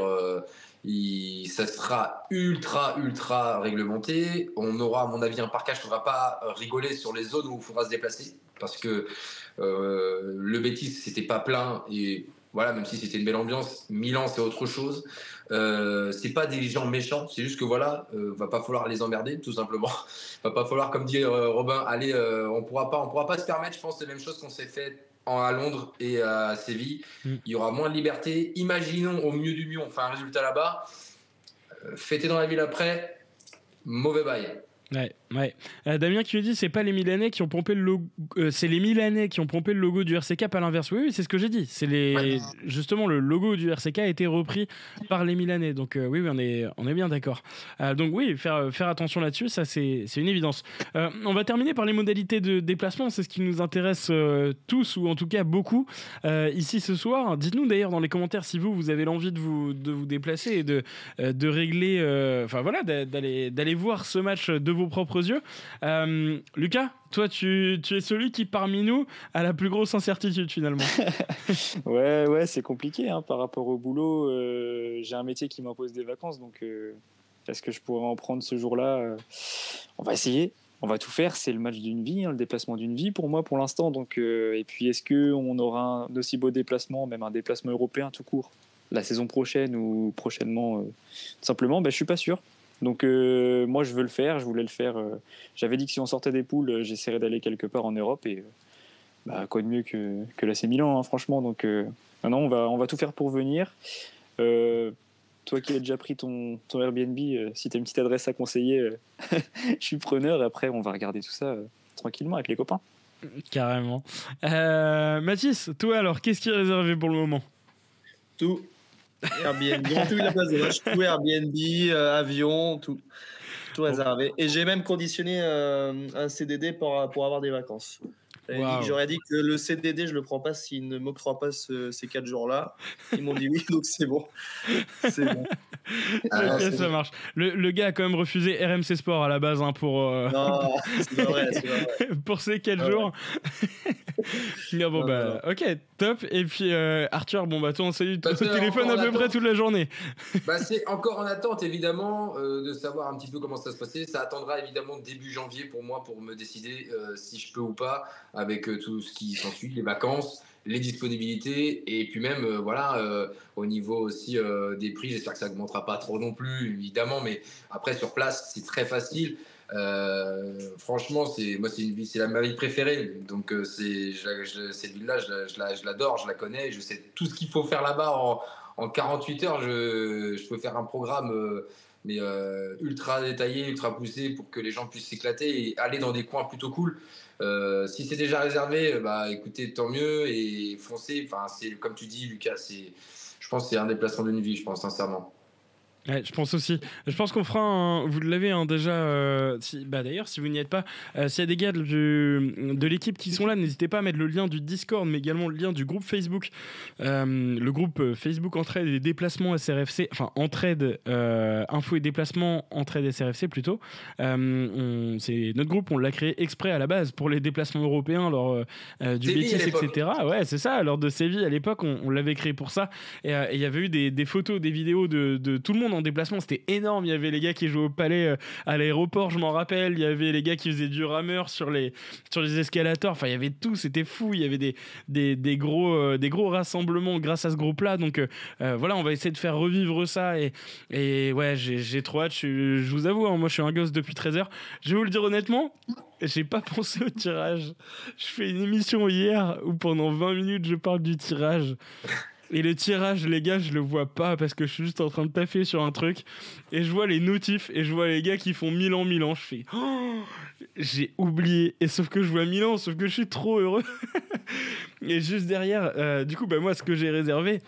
Speaker 2: Ça sera ultra, ultra réglementé. On aura, à mon avis, un parcage qui ne faudra pas rigoler sur les zones où il faudra se déplacer. Parce que euh, le Betis, c'était pas plein et voilà, même si c'était une belle ambiance, Milan c'est autre chose. Euh, c'est pas des gens méchants, c'est juste que voilà, euh, va pas falloir les emmerder, tout simplement. va pas falloir, comme dit euh, Robin, allez, on pourra pas, on pourra pas se permettre, je pense, les mêmes choses qu'on s'est fait à Londres et à Séville. Mm. Il y aura moins de liberté. Imaginons au mieux du mieux, on fait un résultat là-bas, fêter dans la ville après, mauvais bail.
Speaker 1: Ouais, ouais. Euh, Damien qui me dit c'est pas les Milanais qui ont pompé le logo, euh, c'est les Milanais qui ont pompé le logo du RCK à l'inverse. Oui, oui c'est ce que j'ai dit. C'est les justement le logo du RCK a été repris par les Milanais. Donc euh, oui, oui, on est on est bien d'accord. donc oui, faire faire attention là-dessus, ça c'est une évidence. on va terminer par les modalités de déplacement. C'est ce qui nous intéresse tous ou en tout cas beaucoup ici ce soir. Dites-nous d'ailleurs dans les commentaires si vous vous avez l'envie de vous de vous déplacer et de de régler, enfin voilà, d'aller d'aller voir ce match de vos propres yeux. Euh, Lucas, toi, tu, es celui qui, parmi nous, a la plus grosse incertitude finalement.
Speaker 3: ouais, ouais, c'est compliqué hein, par rapport au boulot. Euh, j'ai un métier qui m'impose des vacances, donc euh, est-ce que je pourrais en prendre ce jour-là On va essayer. On va tout faire, c'est le match d'une vie, hein, le déplacement d'une vie pour moi pour l'instant. Donc, et puis est-ce que on aura un aussi beau déplacement, même un déplacement européen tout court, la saison prochaine ou prochainement simplement, ben, je suis pas sûr. Donc euh, moi je veux le faire, je voulais le faire. Euh, j'avais dit que si on sortait des poules, euh, j'essaierais d'aller quelque part en Europe et bah, quoi de mieux que, que l'AC Milan, hein, franchement. Donc non, on va, on va tout faire pour venir. toi qui as déjà pris ton, ton Airbnb, si tu as une petite adresse à conseiller, je suis preneur. Après, on va regarder tout ça tranquillement avec les copains.
Speaker 1: Carrément. Mathis, toi alors, qu'est-ce qui est réservé pour le moment?
Speaker 4: Tout. Airbnb, tout la place de tout Airbnb, euh, avion, tout, tout réservé. Et j'ai même conditionné euh, un CDD pour, pour avoir des vacances. J'aurais dit que le CDD, je le prends pas s'il ne m'octroie pas ces quatre jours-là. Ils m'ont dit oui, donc c'est bon. C'est bon.
Speaker 1: Ah, ça marche. Le, le, gars a quand même refusé RMC Sport à la base hein, pour. Euh,
Speaker 4: non, c'est vrai, vrai.
Speaker 1: pour ces quatre ah jours. bon, bah, ok, top. Et puis, euh, Arthur, bon, bah, toi, on s'est bah, téléphone à peu près toute la journée.
Speaker 2: bah, c'est encore en attente, évidemment, euh, de savoir un petit peu comment ça se passer. Ça attendra évidemment début janvier pour moi pour me décider si je peux ou pas avec euh, tout ce qui s'ensuit, les vacances, les disponibilités et puis même euh, voilà euh, au niveau aussi des prix. J'espère que ça augmentera pas trop non plus évidemment mais après sur place c'est très facile. Franchement c'est moi c'est la ma ville préférée. Donc c'est cette ville là je, l'adore je la connais je sais tout ce qu'il faut faire là-bas en, en, 48 heures. Je, je, peux faire un programme mais ultra détaillé ultra poussé pour que les gens puissent s'éclater et aller dans des coins plutôt cool euh, si c'est déjà réservé, euh, bah écoutez, tant mieux et foncez. Enfin, c'est comme tu dis, Lucas, c'est, je pense, c'est un déplacement d'une vie, je pense sincèrement
Speaker 1: je pense aussi. Je pense qu'on fera un. Vous l'avez hein, déjà. Euh, si, bah D'ailleurs, si vous n'y êtes pas, euh, s'il y a des gars de, de l'équipe qui sont là, n'hésitez pas à mettre le lien du Discord, mais également le lien du groupe Facebook. Euh, le groupe Facebook Entraide et déplacements SRFC. Enfin, Entraide, info et déplacements Entraide SRFC plutôt. c'est notre groupe, on l'a créé exprès à la base pour les déplacements européens lors du Bétis, etc. Ouais, c'est ça. Lors de Séville, à l'époque, on, l'avait créé pour ça. Et il y avait eu des, des, photos, des vidéos de, de tout le monde en déplacement, c'était énorme. Il y avait les gars qui jouaient au palais euh, à l'aéroport, je m'en rappelle. Il y avait les gars qui faisaient du rameur sur les, sur les escalators. Enfin, il y avait tout, c'était fou. Il y avait des, des, des gros, euh, des gros rassemblements grâce à ce groupe-là. Donc euh, voilà, on va essayer de faire revivre ça. Et, et ouais, j'ai trop hâte. Je, vous avoue, hein, moi je suis un gosse depuis 13 heures. Je vais vous le dire honnêtement, j'ai pas pensé au tirage. Je fais une émission hier où pendant 20 minutes je parle du tirage. Et le tirage, les gars, je le vois pas parce que je suis juste en train de taffer sur un truc. Et je vois les notifs et je vois les gars qui font Milan, Milan. Je fais, oh, j'ai oublié. Et sauf que je vois Milan, sauf que je suis trop heureux. et juste derrière, euh, du coup, bah, moi, ce que j'ai réservé,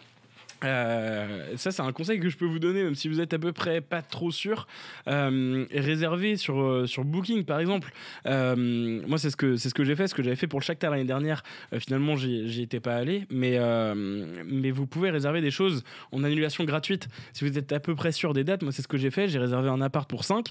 Speaker 1: Euh, ça, c'est un conseil que je peux vous donner, même si vous êtes à peu près pas trop sûr. Euh, sur, euh, sur Booking, par exemple. Euh, moi, c'est ce que, ce que j'ai fait, ce que j'avais fait pour le Shakhtar l'année dernière. Finalement, j'y étais pas allé. Mais, mais vous pouvez réserver des choses en annulation gratuite. Si vous êtes à peu près sûr des dates, moi, c'est ce que j'ai fait. J'ai réservé un appart pour 5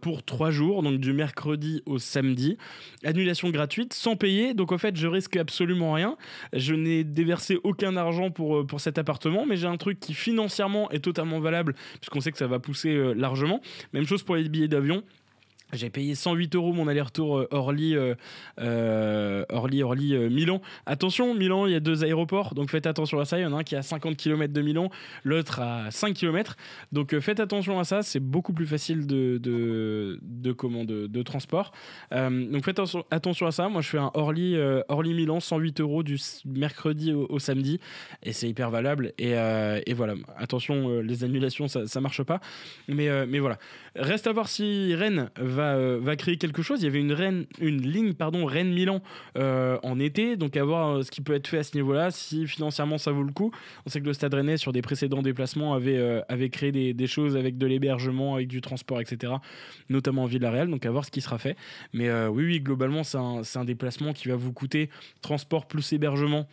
Speaker 1: pour 3 jours, donc du mercredi au samedi. Annulation gratuite, sans payer. Donc, en fait, je risque absolument rien. Je n'ai déversé aucun argent pour, pour cet appartement, mais j'ai un truc qui financièrement est totalement valable, puisqu'on sait que ça va pousser euh, largement. Même chose pour les billets d'avion. J'ai payé 108 euros mon aller-retour euh, Orly, euh, euh. Attention, Milan, il y a deux aéroports, donc faites attention à ça. Il y en a un qui est à 50 km de Milan, l'autre à 5 km. Donc faites attention à ça, c'est beaucoup plus facile de, de, de, comment, de, transport. Donc faites attention- à ça. Moi, je fais un Orly, Orly Milan, 108 euros du mercredi au, samedi, et c'est hyper valable. Et, voilà, attention, les annulations, ça, ça marche pas. Mais, mais voilà. Reste à voir si Rennes va, euh, va créer quelque chose. Il y avait une, ligne pardon, Rennes-Milan euh, en été, donc à voir euh, ce qui peut être fait à ce niveau-là, si financièrement ça vaut le coup. On sait que le Stade Rennais, sur des précédents déplacements, avait, créé des, choses avec de l'hébergement, avec du transport, etc., notamment en Villarreal, donc à voir ce qui sera fait. Mais oui, oui, globalement, c'est un déplacement qui va vous coûter transport plus hébergement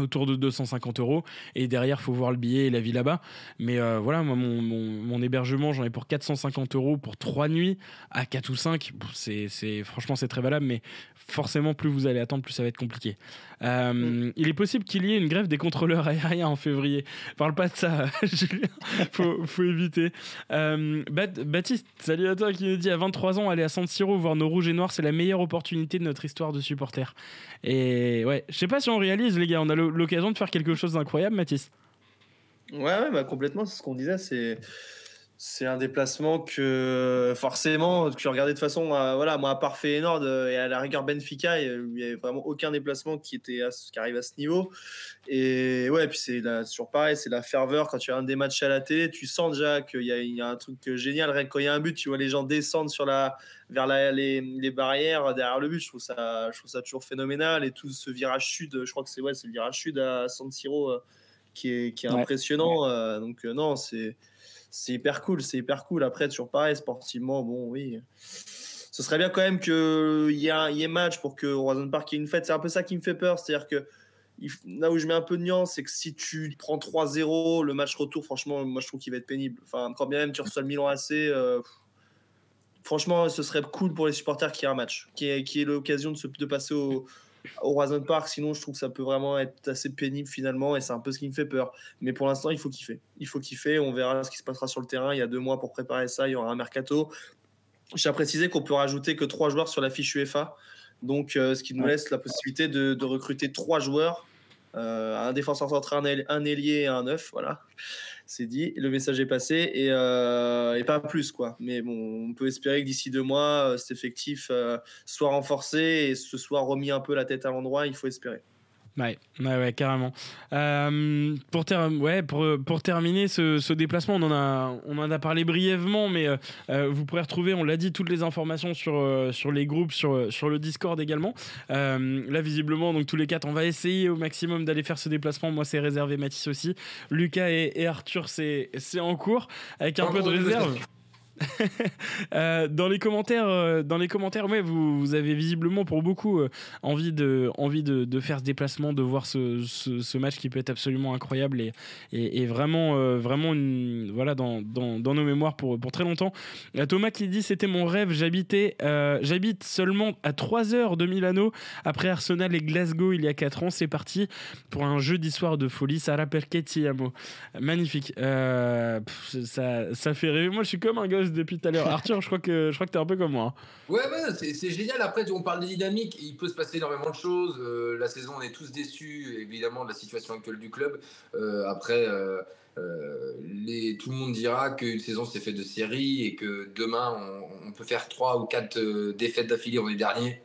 Speaker 1: autour de 250 euros. Et derrière faut voir le billet et la vie là-bas. Mais euh, voilà moi mon, hébergement j'en ai pour 450 euros pour 3 nuits à 4 ou 5 Pff, c'est c'est franchement c'est très valable. Mais forcément plus vous allez attendre plus ça va être compliqué Euh, il est possible qu'il y ait une grève des contrôleurs aériens en février. Parle pas de ça Julien. Faut, faut éviter. Euh, Bat- Baptiste salut à toi qui nous dit à 23 ans aller à San Siro voir nos rouges et noirs c'est la meilleure opportunité de notre histoire de supporters. Et ouais je sais pas si on réalise les gars on a l'o- l'occasion de faire quelque chose d'incroyable Mathis.
Speaker 4: Ouais, ouais, bah complètement, c'est ce qu'on disait. C'est c'est un déplacement que forcément tu regardais de façon. euh, voilà, moi à part Feyenoord euh, et à la rigueur Benfica, il n'y avait vraiment aucun déplacement qui était à ce- qui arrive à ce niveau. Et ouais, puis c'est toujours pareil, c'est la ferveur quand tu as un des matchs à la télé, tu sens déjà qu'il y, y a un truc génial. Rien que Quand il y a un but, tu vois les gens descendre sur la vers la- les, les barrières derrière le but. Je trouve ça, je trouve ça toujours phénoménal. Et tout ce virage sud, je crois que c'est ouais, c'est le virage sud à San Siro. euh, qui est, qui est
Speaker 3: Ouais.
Speaker 4: impressionnant. euh, donc euh, non, c'est c'est hyper cool, c'est hyper cool. Après, toujours pareil, sportivement, bon, oui. Ce serait bien quand même qu'il y, ait match pour que Horizon Park ait une fête. C'est un peu ça qui me fait peur. C'est-à-dire que là où je mets un peu de nuance, c'est que si tu prends 3-0, le match retour, franchement, moi je trouve qu'il va être pénible. Enfin, quand bien même tu reçois le Milan AC, euh, franchement, ce serait cool pour les supporters qu'il y ait un match, qui ait, qui ait l'occasion de, de passer au Horizon Park. Sinon, je trouve que ça peut vraiment être assez pénible finalement, et c'est un peu ce qui me fait peur. Mais pour l'instant, il faut kiffer. Il faut kiffer. On verra ce qui se passera sur le terrain. Il y a deux mois pour préparer ça. Il y aura un mercato. Tiens à préciser qu'on peut rajouter que trois joueurs sur la fiche UEFA. Donc, euh, ce qui nous laisse la possibilité de, de recruter trois joueurs euh, un défenseur central, un ailier et un neuf. Voilà, c'est dit. Le message est passé et, euh, et pas plus, quoi. Mais bon, on peut espérer que d'ici deux mois, euh, cet effectif euh, soit renforcé et se soit remis un peu la tête à l'endroit. Il faut espérer.
Speaker 1: Ouais, ouais, ouais, carrément. Euh, pour, ter- ouais, pour, pour terminer ce, ce déplacement, on en, a, on en a parlé brièvement, mais euh, euh, vous pourrez retrouver, on l'a dit, toutes les informations sur, euh, sur les groupes, sur, sur le Discord également. Là, visiblement, donc tous les quatre, on va essayer au maximum d'aller faire ce déplacement. Moi, c'est réservé, Mathis aussi. Lucas et, et Arthur, c'est en cours, avec un peu de réserve. Euh, dans les commentaires, euh, dans les commentaires, ouais, vous, avez visiblement pour beaucoup euh, envie de, envie de, faire ce déplacement, de voir ce, ce, match qui peut être absolument incroyable et, et, vraiment, vraiment voilà, dans, dans, dans nos mémoires pour, pour très longtemps. Thomas qui dit c'était mon rêve, j'habitais, j'habite seulement à 3 heures de Milano après Arsenal et Glasgow il y a 4 ans. C'est parti pour un jeudi soir de folie. Sarah Perchetti amo. Magnifique. Ça, ça fait rêver. Moi, je suis comme un gosse depuis tout à l'heure. Arthur, je crois que je crois que t'es un peu comme moi.
Speaker 2: Ouais, c'est génial. Après, on parle de dynamique. Il peut se passer énormément de choses. Euh, la saison, on est tous déçus, évidemment, de la situation actuelle du club. Euh, après, euh, tout le monde dira qu'une saison s'est faite de série et que demain, on, on peut faire trois ou quatre défaites d'affilée. On est dernier.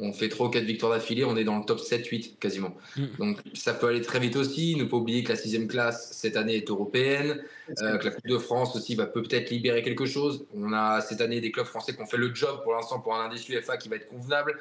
Speaker 2: On fait trois ou quatre victoires d'affilée. On est dans le top 7-8 quasiment.
Speaker 1: Mm.
Speaker 2: Donc, ça peut aller très vite aussi. Ne pas oublier que la sixième classe, cette année, est européenne. Euh, que la Coupe de France aussi va peut-être libérer quelque chose. On a cette année des clubs français qui ont fait le job pour l'instant pour un indice UEFA qui va être convenable.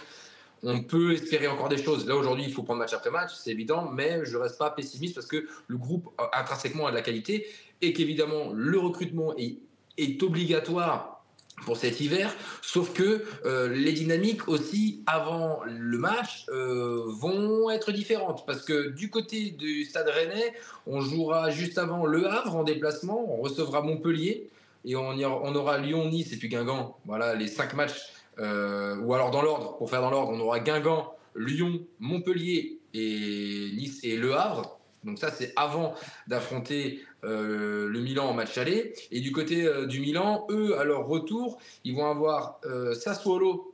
Speaker 2: on peut espérer encore des choses. Là, aujourd'hui, il faut prendre match après match, c'est évident, mais je ne reste pas pessimiste parce que le groupe, intrinsèquement, a de la qualité et qu'évidemment, le recrutement est, est obligatoire pour cet hiver, sauf que euh, les dynamiques aussi avant le match euh, vont être différentes parce que du côté du Stade Rennais, on jouera juste avant Le Havre en déplacement, on recevra Montpellier et on, aura Lyon, Nice et puis Guingamp. Voilà les cinq matchs euh, ou alors dans l'ordre, pour faire dans l'ordre, on aura Guingamp, Lyon, Montpellier et Nice et Le Havre. Donc ça, c'est avant d'affronter euh, le Milan en match aller. Et du côté euh, du Milan, eux, à leur retour, ils vont avoir Sassuolo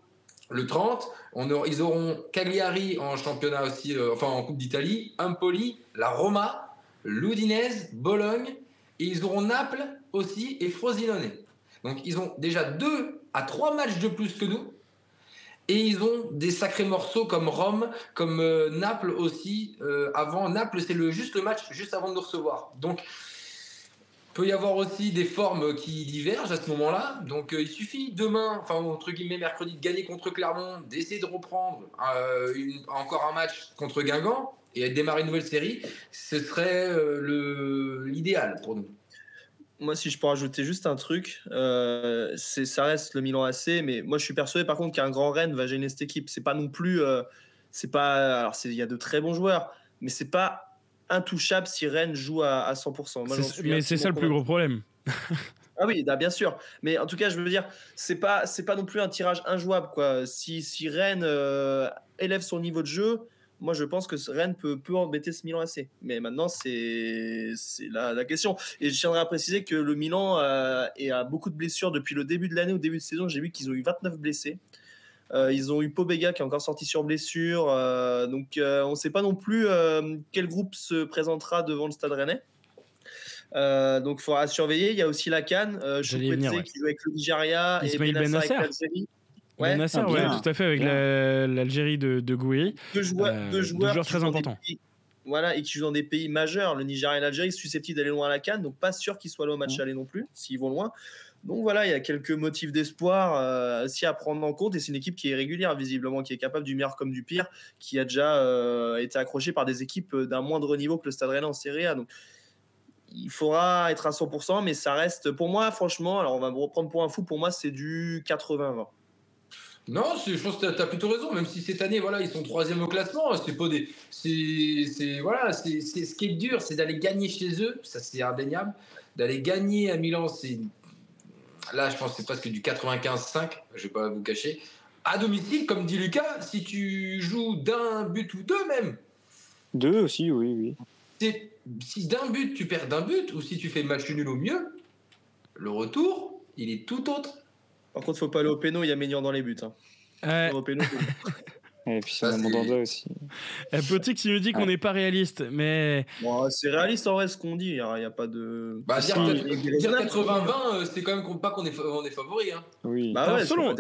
Speaker 2: le 30. On ils auront Cagliari en championnat aussi, enfin en Coupe d'Italie, Empoli, la Roma, l'Udinese, Bologne. Et ils auront Naples aussi et Frosinone. Donc ils ont déjà deux à trois matchs de plus que nous. Et ils ont des sacrés morceaux comme Rome, comme euh, Naples aussi. Euh, avant Naples, c'est le, juste le match juste avant de nous recevoir. Donc, peut y avoir aussi des formes qui divergent à ce moment-là. Donc, euh, il suffit demain, enfin entre guillemets mercredi, de gagner contre Clermont, d'essayer de reprendre encore un match contre Guingamp et de démarrer une nouvelle série. Ce serait l'idéal pour nous.
Speaker 4: Moi, si je peux rajouter juste un truc, euh, c'est ça reste le Milan AC, mais moi je suis persuadé par contre qu'un grand Rennes va gêner cette équipe. C'est pas non plus, euh, c'est pas, alors il y a de très bons joueurs, mais c'est pas intouchable si Rennes joue à, 100%.
Speaker 1: mais c'est ça le plus gros problème.
Speaker 4: ah oui, bah, bien sûr. Mais en tout cas, je veux dire, c'est pas, c'est pas non plus un tirage injouable quoi. Si, si Rennes euh, élève son niveau de jeu, moi je pense que Rennes peut, peut embêter ce Milan assez. Mais maintenant, c'est la, la question. Et je tiendrai à préciser que le Milan euh, a beaucoup de blessures depuis le début de l'année. Au début de saison, j'ai vu qu'ils ont eu 29 blessés. Euh, ils ont eu Pobega qui est encore sorti sur blessure. Euh, donc on ne sait pas non plus quel groupe se présentera devant le Stade Rennais. donc il faudra surveiller. Il y a aussi la Cannes. je ouais. qui joue avec le Nigeria
Speaker 1: et Benasser avec l'Algérie. Ouais, Nasser, ouais, tout à fait, avec l'Algérie de, de Gouiri.
Speaker 4: Deux joueurs, euh, deux joueurs, très importants. voilà, et qui jouent dans des pays majeurs. Le Nigeria et l'Algérie susceptibles d'aller loin à la Cannes, donc pas sûr qu'ils soient là au match aller non plus, s'ils vont loin. Donc voilà, il y a quelques motifs d'espoir euh, aussi à prendre en compte. Et c'est une équipe qui est régulière, visiblement, qui est capable du meilleur comme du pire, qui a déjà euh, été accrochée par des équipes d'un moindre niveau que le Stade Rennais en Serie A. Donc il faudra être à 100%, mais ça reste, pour moi, franchement, alors on va me reprendre pour un fou, pour moi, c'est du 80-20.
Speaker 2: Non, je pense que tu as, plutôt raison, même si cette année, voilà, ils sont troisième au classement. C'est pas des. C'est, voilà, c'est, ce qui est dur, c'est d'aller gagner chez eux, ça c'est indéniable. D'aller gagner à Milan, c'est. Là, je pense que c'est presque du 95-5, je vais pas vous cacher. À domicile, comme dit Lucas, si tu joues d'un but ou deux même.
Speaker 3: Deux aussi, oui,
Speaker 2: oui. Si d'un but tu perds d'un but, ou si tu fais match nul au mieux, le retour, il est tout autre.
Speaker 4: Par contre, faut pas aller au péno, il y a Ménian dans les buts. Hein.
Speaker 1: Au
Speaker 3: péno, Et puis c'est un Mandanda aussi.
Speaker 1: Petit qui nous dit qu'on n'est pas réaliste, mais.
Speaker 4: Bon, c'est réaliste en vrai ce qu'on dit, il n'y a, pas de.
Speaker 2: Bah, dire, 80-20, euh, c'est quand même pas qu'on est, on est favori. Hein.
Speaker 1: Oui. Bah ouais, selon,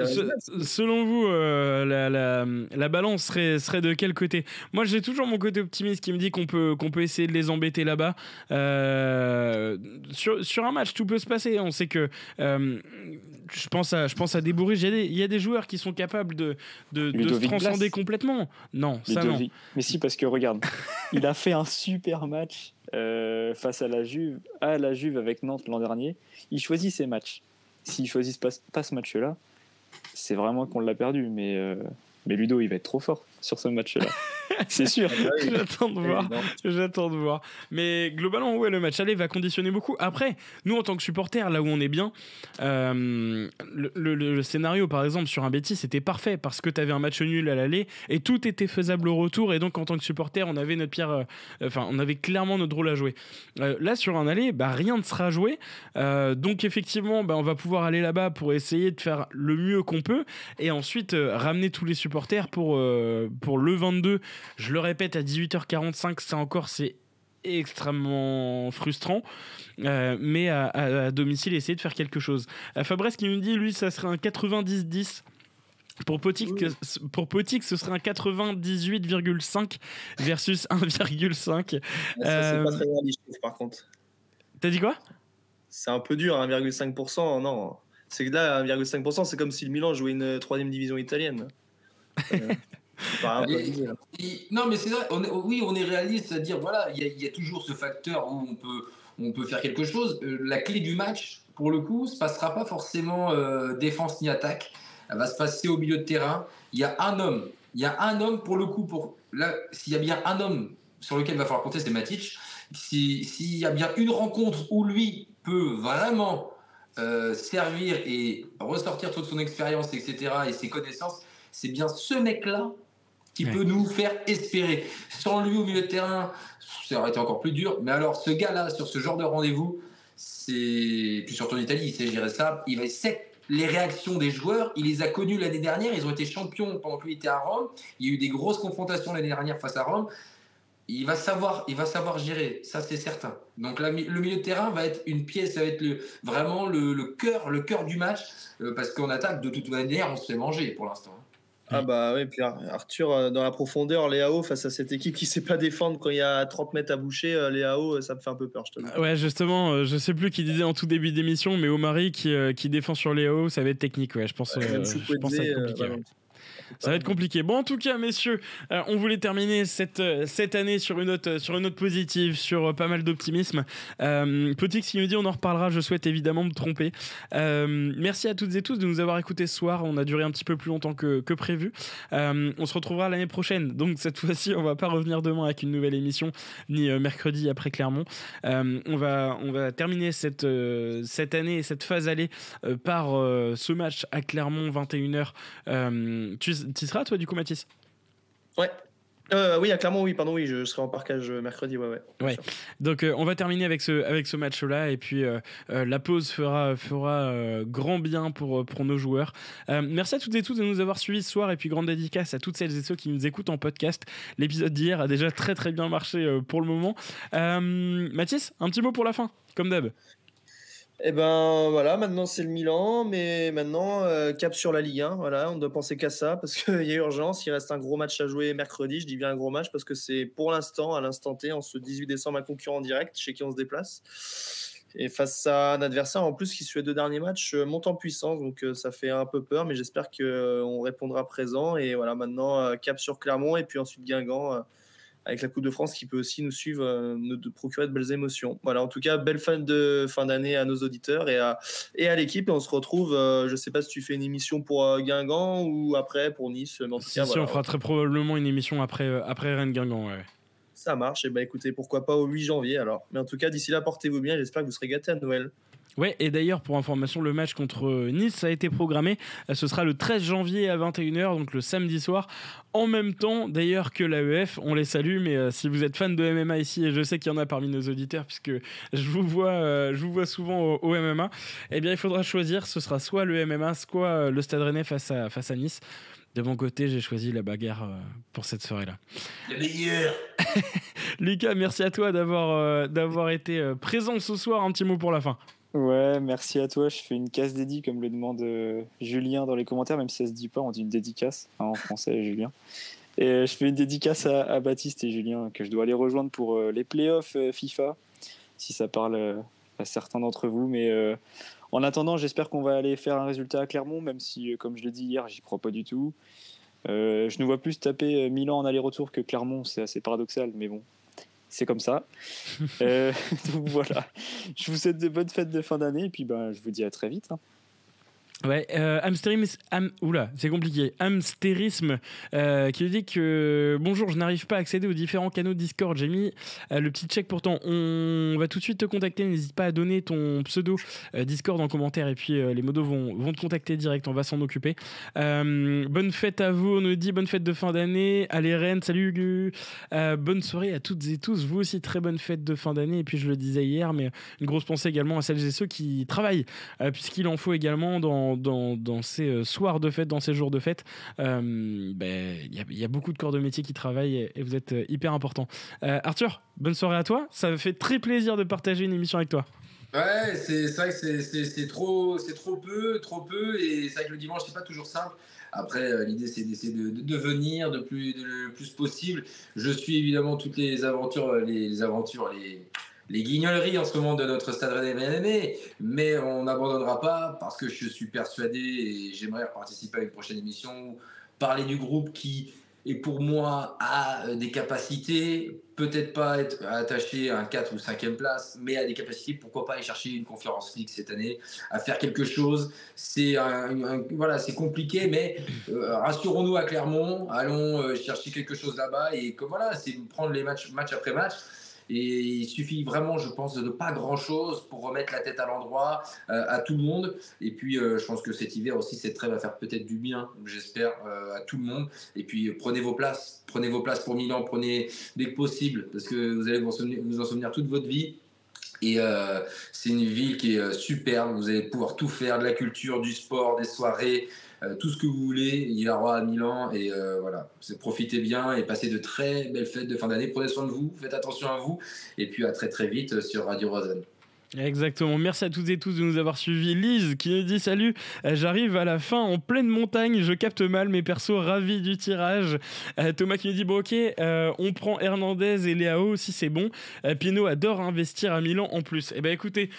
Speaker 1: selon, vous, euh, la, la, la, balance serait, serait de quel côté? Moi, j'ai toujours mon côté optimiste qui me dit qu'on peut, qu'on peut essayer de les embêter là-bas. Euh, sur, sur un match, tout peut se passer. On sait que. Je, pense à, je pense à des. Il y, a des joueurs qui sont capables de, de, de se transcender complètement. Non, ça non.
Speaker 3: Mais si, parce que regarde, il a fait un super match euh, face à la Juve, à la Juve avec Nantes l'an dernier. Il choisit ses matchs. S'il choisit pas, pas ce match-là, c'est vraiment qu'on l'a perdu. Mais, euh, mais Ludo, il va être trop fort sur ce match-là. c'est sûr.
Speaker 1: Ah J'attends de voir. J'attends de voir. Mais globalement, ouais, le match aller va conditionner beaucoup. Après, nous, en tant que supporters, là où on est bien, euh, le, scénario, par exemple, sur un Betis, c'était parfait parce que tu avais un match nul à l'aller et tout était faisable au retour. Et donc, en tant que supporter, on avait notre pierre. Euh, enfin, on avait clairement notre rôle à jouer. Euh, là, sur un aller, bah, rien ne sera joué. donc, effectivement, bah, on va pouvoir aller là-bas pour essayer de faire le mieux qu'on peut et ensuite ramener tous les supporters pour, pour le 22 je le répète, à 18h45, ça encore, c'est extrêmement frustrant. Euh, mais à, domicile, essayer de faire quelque chose. Euh, Fabrice qui nous dit, lui, ça serait un 90-10. Pour Potik, pour Potik, ce serait un 98,5 versus 1,5.
Speaker 4: Ça, c'est pas très réaliste, par contre.
Speaker 1: T'as dit quoi?
Speaker 4: C'est un peu dur, 1,5%. Non. C'est que là, 1,5%, c'est comme si le Milan jouait une troisième division italienne.
Speaker 2: non, mais c'est vrai, on oui, on est réaliste, c'est-à-dire, voilà, il y, a toujours ce facteur où on peut, on peut faire quelque chose. Euh, la clé du match, pour le coup, se passera pas forcément euh, défense ni attaque. Elle va se passer au milieu de terrain. Il y a un homme, il y a un homme pour le coup, pour là, s'il y a bien un homme sur lequel il va falloir compter, c'est Matic. S'il y a bien une rencontre où lui peut vraiment euh, servir et ressortir toute son expérience, etc., et ses connaissances, c'est bien ce mec-là qui peut nous faire espérer. Sans lui au milieu de terrain, ça aurait été encore plus dur. Mais alors, ce gars-là, sur ce genre de rendez-vous, c'est. Puis surtout en Italie, il sait gérer ça. Il sait les réactions des joueurs. Il les a connus l'année dernière. Ils ont été champions pendant qu'il était à Rome. Il y a eu des grosses confrontations l'année dernière face à Rome. Il va savoir, il va savoir gérer, ça c'est certain. Donc le milieu de terrain va être une pièce, ça va être le, vraiment le, cœur, le cœur du match, euh, parce qu'en attaque de toute manière, on se fait manger pour l'instant.
Speaker 4: Ah bah oui, puis Arthur, euh, dans la profondeur, Léao, face à cette équipe qui sait pas défendre quand il y a 30 mètres à boucher, euh, Léao, ça me fait un peu peur, je te dis.
Speaker 1: Ouais, justement, je sais plus qui disait en tout début d'émission, mais Omari qui, qui défend sur Léao, ça va être technique, ouais, je pense, je pense que ça va être compliqué. Ça va être compliqué. Bon, en tout cas, messieurs, euh, on voulait terminer cette, euh, cette année sur une note, sur une note positive, sur euh, pas mal d'optimisme. Euh, Petit qui nous dit on en reparlera, je souhaite évidemment me tromper. merci à toutes et tous de nous avoir écoutés ce soir. On a duré un petit peu plus longtemps que, que prévu. on se retrouvera l'année prochaine. Donc, cette fois-ci, on va pas revenir demain avec une nouvelle émission, ni mercredi après Clermont. on, va, on va terminer cette, cette année et cette phase allée par ce match à Clermont, 21h. tu tu seras, toi, du coup, Mathis?
Speaker 4: Ouais. Euh, oui, clairement, oui, pardon, oui, je serai en parcage mercredi, ouais, ouais.
Speaker 1: ouais. Donc, euh, on va terminer avec ce, avec ce match-là, et puis euh, la pause fera, fera grand bien pour, pour nos joueurs. merci à toutes et tous de nous avoir suivis ce soir, et puis grande dédicace à toutes celles et ceux qui nous écoutent en podcast. L'épisode d'hier a déjà très très bien marché pour le moment. Mathis, un petit mot pour la fin, comme d'hab.
Speaker 4: Eh ben voilà, maintenant c'est le Milan, mais maintenant euh, cap sur la Ligue 1. Voilà, on doit penser qu'à ça parce qu'il y a urgence. Il reste un gros match à jouer mercredi. Je dis bien un gros match parce que c'est pour l'instant, à l'instant T, en ce 18 décembre, un concurrent direct chez qui on se déplace. Et face à un adversaire en plus qui sur les deux derniers matchs euh, monte en puissance, donc euh, ça fait un peu peur, mais j'espère qu'on répondra présent. Et voilà, maintenant cap sur Clermont et puis ensuite Guingamp avec la Coupe de France qui peut aussi nous suivre, euh, nous procurer de belles émotions. Voilà, en tout cas, belle fin de fin d'année à nos auditeurs et à, et à l'équipe. Et on se retrouve, euh, je ne sais pas si tu fais une émission pour euh, Guingamp ou après pour Nice.
Speaker 1: Mais en tout si, cas, si on fera très probablement une émission après, après Rennes Guingamp. Ouais.
Speaker 4: Ça marche. Et bah écoutez, pourquoi pas au 8 janvier alors. Mais en tout cas, d'ici là, portez-vous bien. J'espère que vous serez gâtés à Noël.
Speaker 1: Ouais, et d'ailleurs, pour information, le match contre Nice a été programmé. Ce sera le 13 janvier à 21h, donc le samedi soir. En même temps, d'ailleurs, que l'AEF, on les salue, mais euh, si vous êtes fan de MMA ici, et je sais qu'il y en a parmi nos auditeurs, puisque je vous vois, euh, je vous vois souvent au, MMA, eh bien, il faudra choisir. Ce sera soit le MMA, soit euh, le Stade Rennais face à, face à Nice. De mon côté, j'ai choisi la bagarre pour cette soirée-là.
Speaker 2: Le meilleur
Speaker 1: Lucas, merci à toi d'avoir d'avoir été présent ce soir. Un petit mot pour la fin.
Speaker 3: Ouais, merci à toi. Je fais une casse dédiée comme le demande euh, Julien dans les commentaires, même si ça se dit pas, on dit une dédicace hein, en français, Julien. Et euh, je fais une dédicace à, Baptiste et Julien que je dois aller rejoindre pour euh, les playoffs FIFA, si ça parle à certains d'entre vous. Mais en attendant, j'espère qu'on va aller faire un résultat à Clermont, même si, comme je l'ai dit hier, j'y crois pas du tout. je ne vois plus taper Milan en aller-retour que Clermont, c'est assez paradoxal, mais bon, c'est comme ça. Euh, donc voilà, je vous souhaite de bonnes fêtes de fin d'année et puis ben, je vous dis à très vite. Hein.
Speaker 1: Ouais, euh, oula, c'est compliqué. Amstérisme euh, qui dit que bonjour, je n'arrive pas à accéder aux différents canaux Discord. J'ai mis euh, le petit check pourtant. On va tout de suite te contacter. N'hésite pas à donner ton pseudo euh, Discord en commentaire et puis les modos vont, te contacter direct. On va s'en occuper. bonne fête à vous. On nous dit bonne fête de fin d'année. Allez Rennes, salut bonne soirée à toutes et tous. Vous aussi très bonne fête de fin d'année. Et puis je le disais hier, mais une grosse pensée également à celles et ceux qui travaillent, puisqu'il en faut également dans dans, ces euh, soirs de fête, dans ces jours de fête, euh, ben, il y, a beaucoup de corps de métier qui travaillent et, vous êtes euh, hyper important. Arthur, bonne soirée à toi. Ça me fait très plaisir de partager une émission avec toi.
Speaker 2: Ouais, c'est vrai que c'est trop, trop peu, trop peu, et c'est vrai que le dimanche, c'est pas toujours simple. Après, l'idée, c'est d'essayer de, de, venir de plus, le plus possible. Je suis évidemment toutes les aventures, les aventures, les, les guignoleries en ce moment de notre stade Rennais mais on n'abandonnera pas parce que je suis persuadé et j'aimerais participer à une prochaine émission, parler du groupe qui et pour moi a des capacités, peut-être pas être attaché à un 4 ou 5e place, mais a des capacités, pourquoi pas aller chercher une conférence League cette année, à faire quelque chose. C'est voilà, compliqué, mais euh, rassurons-nous à Clermont, allons euh, chercher quelque chose là-bas et comme voilà, c'est prendre les matchs match après match. Et il suffit vraiment, je pense, de pas grand-chose pour remettre la tête à l'endroit euh, à tout le monde. Et puis, euh, je pense que cet hiver aussi, cette trêve va faire peut-être du bien, j'espère, euh, à tout le monde. Et puis, prenez vos places. Prenez vos places pour Milan, prenez dès que possible, parce que vous allez vous en souvenir, toute votre vie. Et c'est une ville qui est superbe. Vous allez pouvoir tout faire, de la culture, du sport, des soirées, tout ce que vous voulez. Il aura à Milan et euh, voilà, profitez bien et passez de très belles fêtes de fin d'année. Prenez soin de vous, faites attention à vous et puis à très très vite sur Radio Rosen.
Speaker 1: Exactement. Merci à toutes et tous de nous avoir suivis. Lise qui nous dit salut, euh, j'arrive à la fin en pleine montagne, je capte mal mes persos ravis du tirage. Thomas qui nous dit bon ok, on prend Hernandez et Léao si c'est bon. Pino adore investir à Milan en plus. Eh ben écoutez,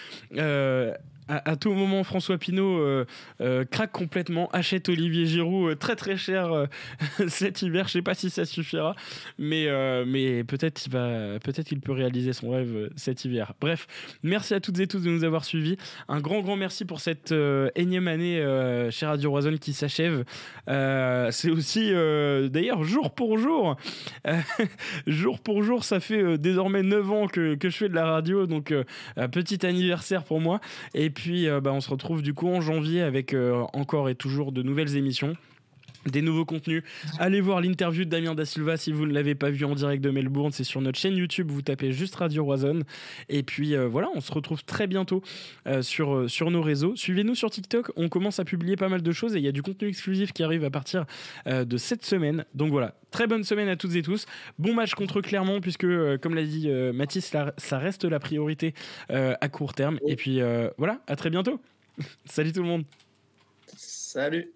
Speaker 1: à, tout moment, François Pinault euh, euh, craque complètement, achète Olivier Giroud euh, très très cher cet hiver. Je sais pas si ça suffira, mais, mais peut-être il va, il peut réaliser son rêve cet hiver. Bref, merci à toutes et tous de nous avoir suivis. Un grand grand merci pour cette énième année chez Radio Roison qui s'achève. C'est aussi d'ailleurs jour pour jour, jour pour jour, ça fait désormais 9 ans que, que, je fais de la radio, donc petit anniversaire pour moi. Et puis, euh, bah, on se retrouve du coup en janvier avec euh, encore et toujours de nouvelles émissions des nouveaux contenus. Allez voir l'interview de Damien Da Silva si vous ne l'avez pas vu en direct de Melbourne. C'est sur notre chaîne YouTube. Vous tapez juste Radio Roison. Et puis euh, voilà, on se retrouve très bientôt sur, sur nos réseaux. Suivez-nous sur TikTok. On commence à publier pas mal de choses et il y a du contenu exclusif qui arrive à partir de cette semaine. Donc voilà, très bonne semaine à toutes et tous. Bon match contre Clermont puisque, comme l'a dit Mathis, ça reste la priorité à court terme. Et puis voilà, à très bientôt. Salut tout le monde.
Speaker 4: Salut.